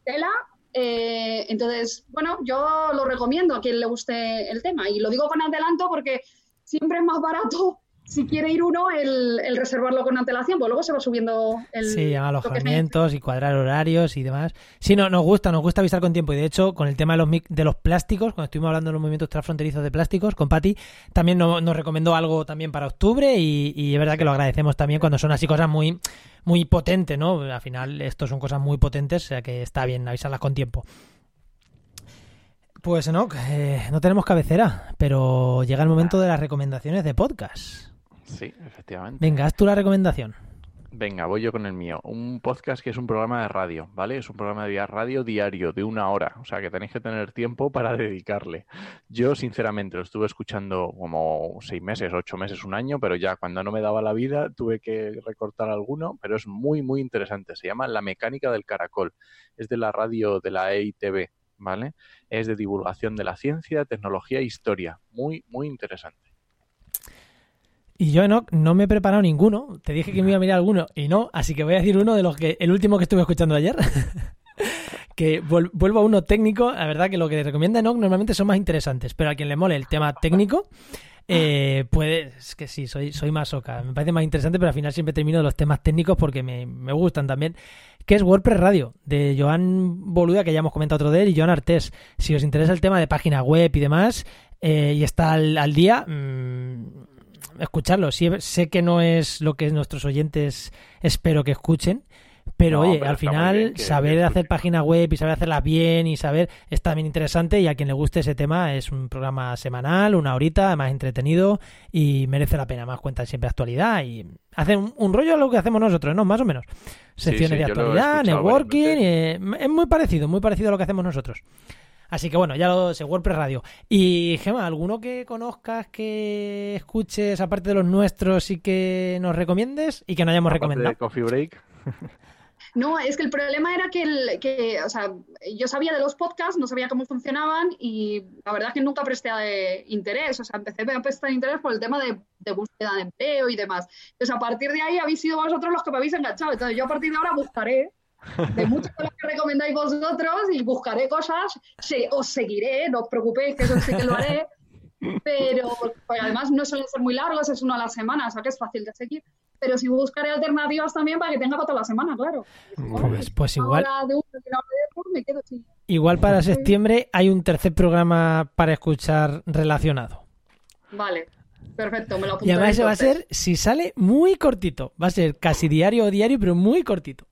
Speaker 5: tela. Eh, entonces, bueno, yo lo recomiendo a quien le guste el tema. Y lo digo con adelanto porque siempre es más barato, si quiere ir uno, el, el reservarlo con antelación, pues luego se va subiendo el.
Speaker 3: Sí, alojamientos y cuadrar horarios y demás. Sí, no, nos gusta, nos gusta avisar con tiempo. Y de hecho, con el tema de los, de los plásticos, cuando estuvimos hablando de los movimientos transfronterizos de plásticos, con Patti, también no- nos recomendó algo también para octubre y, y es verdad que lo agradecemos también cuando son así cosas muy, muy potentes, ¿no? Al final, esto son cosas muy potentes, o sea que está bien avisarlas con tiempo. Pues no, no tenemos cabecera, pero llega el momento de las recomendaciones de podcast.
Speaker 4: Sí, efectivamente.
Speaker 3: Venga, haz tú la recomendación.
Speaker 4: Venga, voy yo con el mío. Un podcast que es un programa de radio, ¿vale? Es un programa de radio diario de una hora, o sea que tenéis que tener tiempo para dedicarle. Yo, sinceramente, lo estuve escuchando como seis meses, ocho meses, un año, pero ya cuando no me daba la vida tuve que recortar alguno, pero es muy, muy interesante. Se llama La mecánica del caracol. Es de la radio de la EITV, ¿vale? Es de divulgación de la ciencia, tecnología e historia. Muy, muy interesante.
Speaker 3: Y yo no, no me he preparado ninguno. Te dije que me iba a mirar alguno y no, así que voy a decir uno de los que, el último que estuve escuchando ayer. *laughs* que vuel- vuelvo a uno técnico. La verdad que lo que recomienda Enoch normalmente son más interesantes, pero a quien le mole el tema técnico, eh, puede. Es que sí, soy, soy más oca. Me parece más interesante, pero al final siempre termino de los temas técnicos porque me, me gustan también. Que es WordPress Radio, de Joan Boluda, que ya hemos comentado otro de él, y Joan Artés. Si os interesa el tema de página web y demás, eh, y está al, al día, mm, escucharlo. Sí, sé que no es lo que nuestros oyentes espero que escuchen, pero
Speaker 4: No,
Speaker 3: oye, al final
Speaker 4: que-
Speaker 3: saber
Speaker 4: que
Speaker 3: hacer página web y saber hacerla bien y saber es también interesante y a quien le guste ese tema es un programa semanal, una horita, más entretenido y merece la pena. Más cuentan siempre actualidad y hacen un, un rollo a lo que hacemos nosotros, ¿no? Más o menos. Secciones
Speaker 4: sí,
Speaker 3: de actualidad, networking, eh, es muy parecido, muy parecido a lo que hacemos nosotros. Así que bueno, ya lo sé, WordPress Radio. Y Gema, ¿alguno que conozcas, que escuches, aparte de los nuestros y que nos recomiendes y que no hayamos
Speaker 4: Aparte
Speaker 3: recomendado?
Speaker 4: de Coffee Break. *laughs*
Speaker 5: No, es que el problema era que, el, que, o sea, yo sabía de los podcasts, no sabía cómo funcionaban y la verdad es que nunca presté eh, interés. O sea, empecé a prestar interés por el tema de, de búsqueda de empleo y demás. Entonces, a partir de ahí habéis sido vosotros los que me habéis enganchado. Entonces, yo a partir de ahora buscaré de muchos de los que recomendáis vosotros y buscaré cosas. Se, os seguiré, no os preocupéis, que eso sí que lo haré. Pero pues, además no suelen ser muy largos, es uno a la semana, o sea que es fácil de seguir. Pero sí buscaré alternativas también para que tenga para toda la semana, claro.
Speaker 3: Pues, pues igual,
Speaker 5: Ahora de uno y una hora de otro me quedo sin.
Speaker 3: igual para septiembre hay un tercer programa para escuchar relacionado.
Speaker 5: Vale, perfecto, me lo
Speaker 3: Y
Speaker 5: apuntaré.
Speaker 3: además ese va a ser, si sale, muy cortito. Va a ser casi diario o diario, pero muy cortito.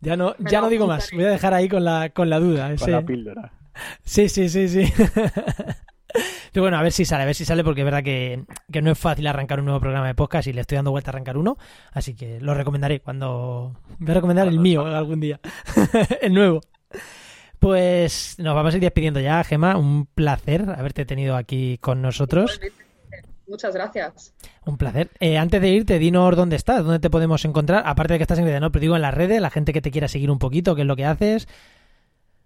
Speaker 3: Ya no, ya no digo más. Voy a dejar ahí con la, con la duda.
Speaker 4: Con la píldora.
Speaker 3: Sí, sí, sí, sí. *laughs* Pero bueno, a ver si sale, a ver si sale, porque es verdad que, que no es fácil arrancar un nuevo programa de podcast y le estoy dando vuelta a arrancar uno. Así que lo recomendaré cuando. Voy a recomendar el mío
Speaker 4: salga.
Speaker 3: algún día. *laughs* el nuevo. Pues nos vamos a ir despidiendo ya, Gema. Un placer haberte tenido aquí con nosotros.
Speaker 5: Muchas gracias.
Speaker 3: Un placer. Eh, antes de irte, dinos dónde estás, dónde te podemos encontrar. Aparte de que estás en Mediano, pero digo en las redes, la gente que te quiera seguir un poquito, qué es lo que haces.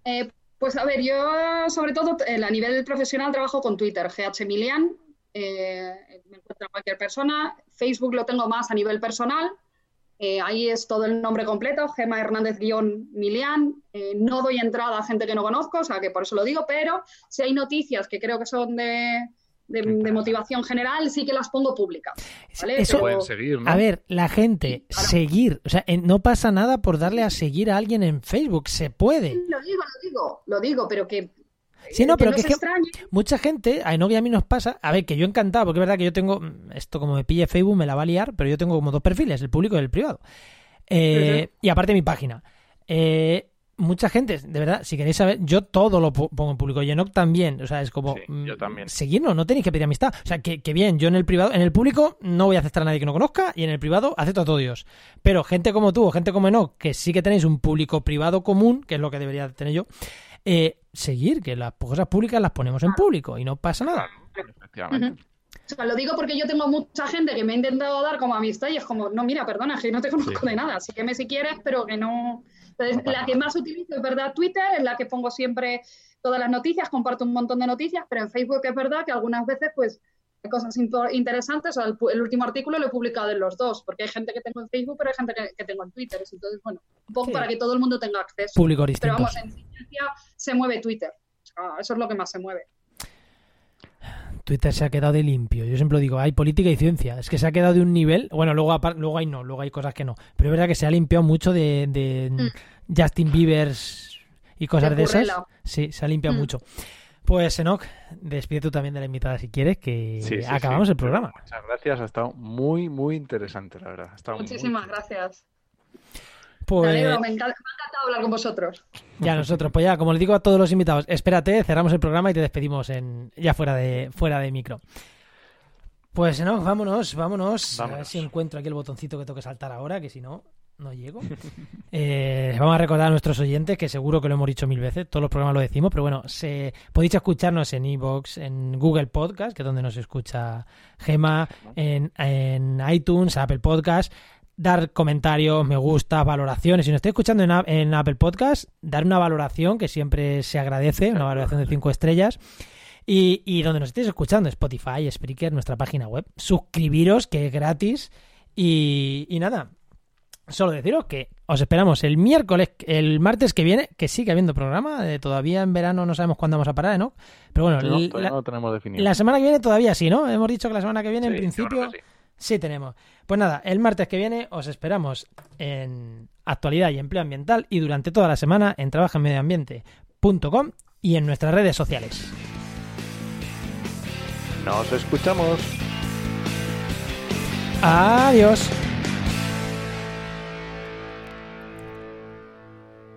Speaker 5: Eh, pues a ver, yo sobre todo eh, a nivel profesional trabajo con Twitter, GH Milian, eh, me encuentra cualquier persona. Facebook lo tengo más a nivel personal. Eh, ahí es todo el nombre completo, Gema Hernández-Milian. Eh, no doy entrada a gente que no conozco, o sea que por eso lo digo, pero si hay noticias que creo que son de, de- de motivación general, sí que las pongo públicas. ¿vale?
Speaker 3: Eso-
Speaker 5: Pero-
Speaker 4: Pueden seguir, ¿no?
Speaker 3: A ver, la gente,
Speaker 5: claro.
Speaker 3: seguir. O sea, en- no pasa nada por darle a seguir a alguien en Facebook. Se puede.
Speaker 5: Lo digo, lo digo, lo digo, pero que,
Speaker 3: Sí, no,
Speaker 5: que
Speaker 3: pero
Speaker 5: no
Speaker 3: que es que mucha gente, a y a mí nos pasa. A ver, que yo encantado, porque es verdad que yo tengo. mm, Esto como me pille Facebook me la va a liar, pero yo tengo como dos perfiles, el público y el privado. Eh, Y aparte mi página. Eh, mucha gente, de verdad, si queréis saber, yo todo lo po- pongo en público. Y Enoch también. O sea, es como.
Speaker 4: Sí,
Speaker 3: mm,
Speaker 4: yo también.
Speaker 3: Seguirnos, no tenéis que pedir amistad. O sea, que, que bien, yo en el privado, en el público no voy a aceptar a nadie que no conozca y en el privado acepto a todos Dios. Pero gente como tú o gente como Enoch, que sí que tenéis un público privado común, que es lo que debería tener yo, eh, seguir, que las cosas públicas las ponemos en público y no pasa nada.
Speaker 4: Efectivamente.
Speaker 5: O sea, lo digo porque yo tengo mucha gente que me ha intentado dar como amistad y es como, no, mira, perdona, que no te conozco
Speaker 4: Sí.
Speaker 5: de nada, sígueme si quieres, pero que no... Entonces, la que más utilizo es verdad Twitter, es la que pongo siempre todas las noticias, comparto un montón de noticias, pero en Facebook es verdad que algunas veces, pues, hay cosas interesantes. O sea, el, el último artículo lo he publicado en los dos, porque hay gente que tengo en Facebook, pero hay gente que, que tengo en Twitter. Entonces, bueno, un poco
Speaker 3: Sí.
Speaker 5: para que todo el mundo tenga acceso.
Speaker 3: Públicos
Speaker 5: Pero vamos, en ciencia se mueve Twitter. O sea, eso es lo que más se mueve.
Speaker 3: Twitter se ha quedado de limpio. Yo siempre lo digo, hay política y ciencia. Es que se ha quedado de un nivel. Bueno, luego, apar- luego hay no, luego hay cosas que no. Pero es verdad que se ha limpiado mucho de, de
Speaker 5: Mm.
Speaker 3: Justin Bieber's y cosas
Speaker 5: De
Speaker 3: esas. Sí, se ha limpiado
Speaker 5: Mm.
Speaker 3: mucho. Pues Enoch, despide tú también de la invitada si quieres, que
Speaker 4: Sí, sí,
Speaker 3: acabamos
Speaker 4: sí.
Speaker 3: el programa.
Speaker 4: Muchas gracias, ha estado muy, muy interesante, la verdad. Ha estado muy
Speaker 5: Muchísimas gracias. Me
Speaker 3: Pues
Speaker 5: alegro, me, encanta- me ha encantado hablar con vosotros.
Speaker 3: ya nosotros, pues ya, como les digo a todos los invitados, espérate, cerramos el programa y te despedimos en ya fuera de fuera de micro. Pues no, vámonos, vámonos. A ver si encuentro aquí el botoncito que tengo que saltar ahora, que si no, no llego. *laughs* Eh, vamos a recordar a nuestros oyentes, que seguro que lo hemos dicho mil veces, todos los programas lo decimos, pero bueno, se, podéis escucharnos en iVoox, en Google Podcast, que es donde nos escucha Gema, en, en iTunes, Apple Podcast. Dar comentarios, me gusta, valoraciones. Si nos estáis escuchando en, Apple Podcast, dar una valoración que siempre se agradece, una valoración de cinco estrellas. Y, y donde nos estéis escuchando, Spotify, Spreaker, nuestra página web. Suscribiros, que es gratis. Y, y nada, solo deciros que os esperamos el miércoles, el martes que viene, que sigue habiendo programa. eh, todavía en verano no sabemos cuándo vamos a parar, ¿no? Pero bueno,
Speaker 4: No,
Speaker 3: la,
Speaker 4: no lo tenemos definido.
Speaker 3: la semana que viene todavía sí, ¿no? Hemos dicho que la semana que viene, en
Speaker 4: Sí,
Speaker 3: principio. Sí, tenemos. Pues nada, el martes que viene os esperamos en actualidad y empleo ambiental y durante toda la semana en trabajaenmedioambiente.com y en nuestras redes sociales.
Speaker 4: Nos escuchamos.
Speaker 3: Adiós.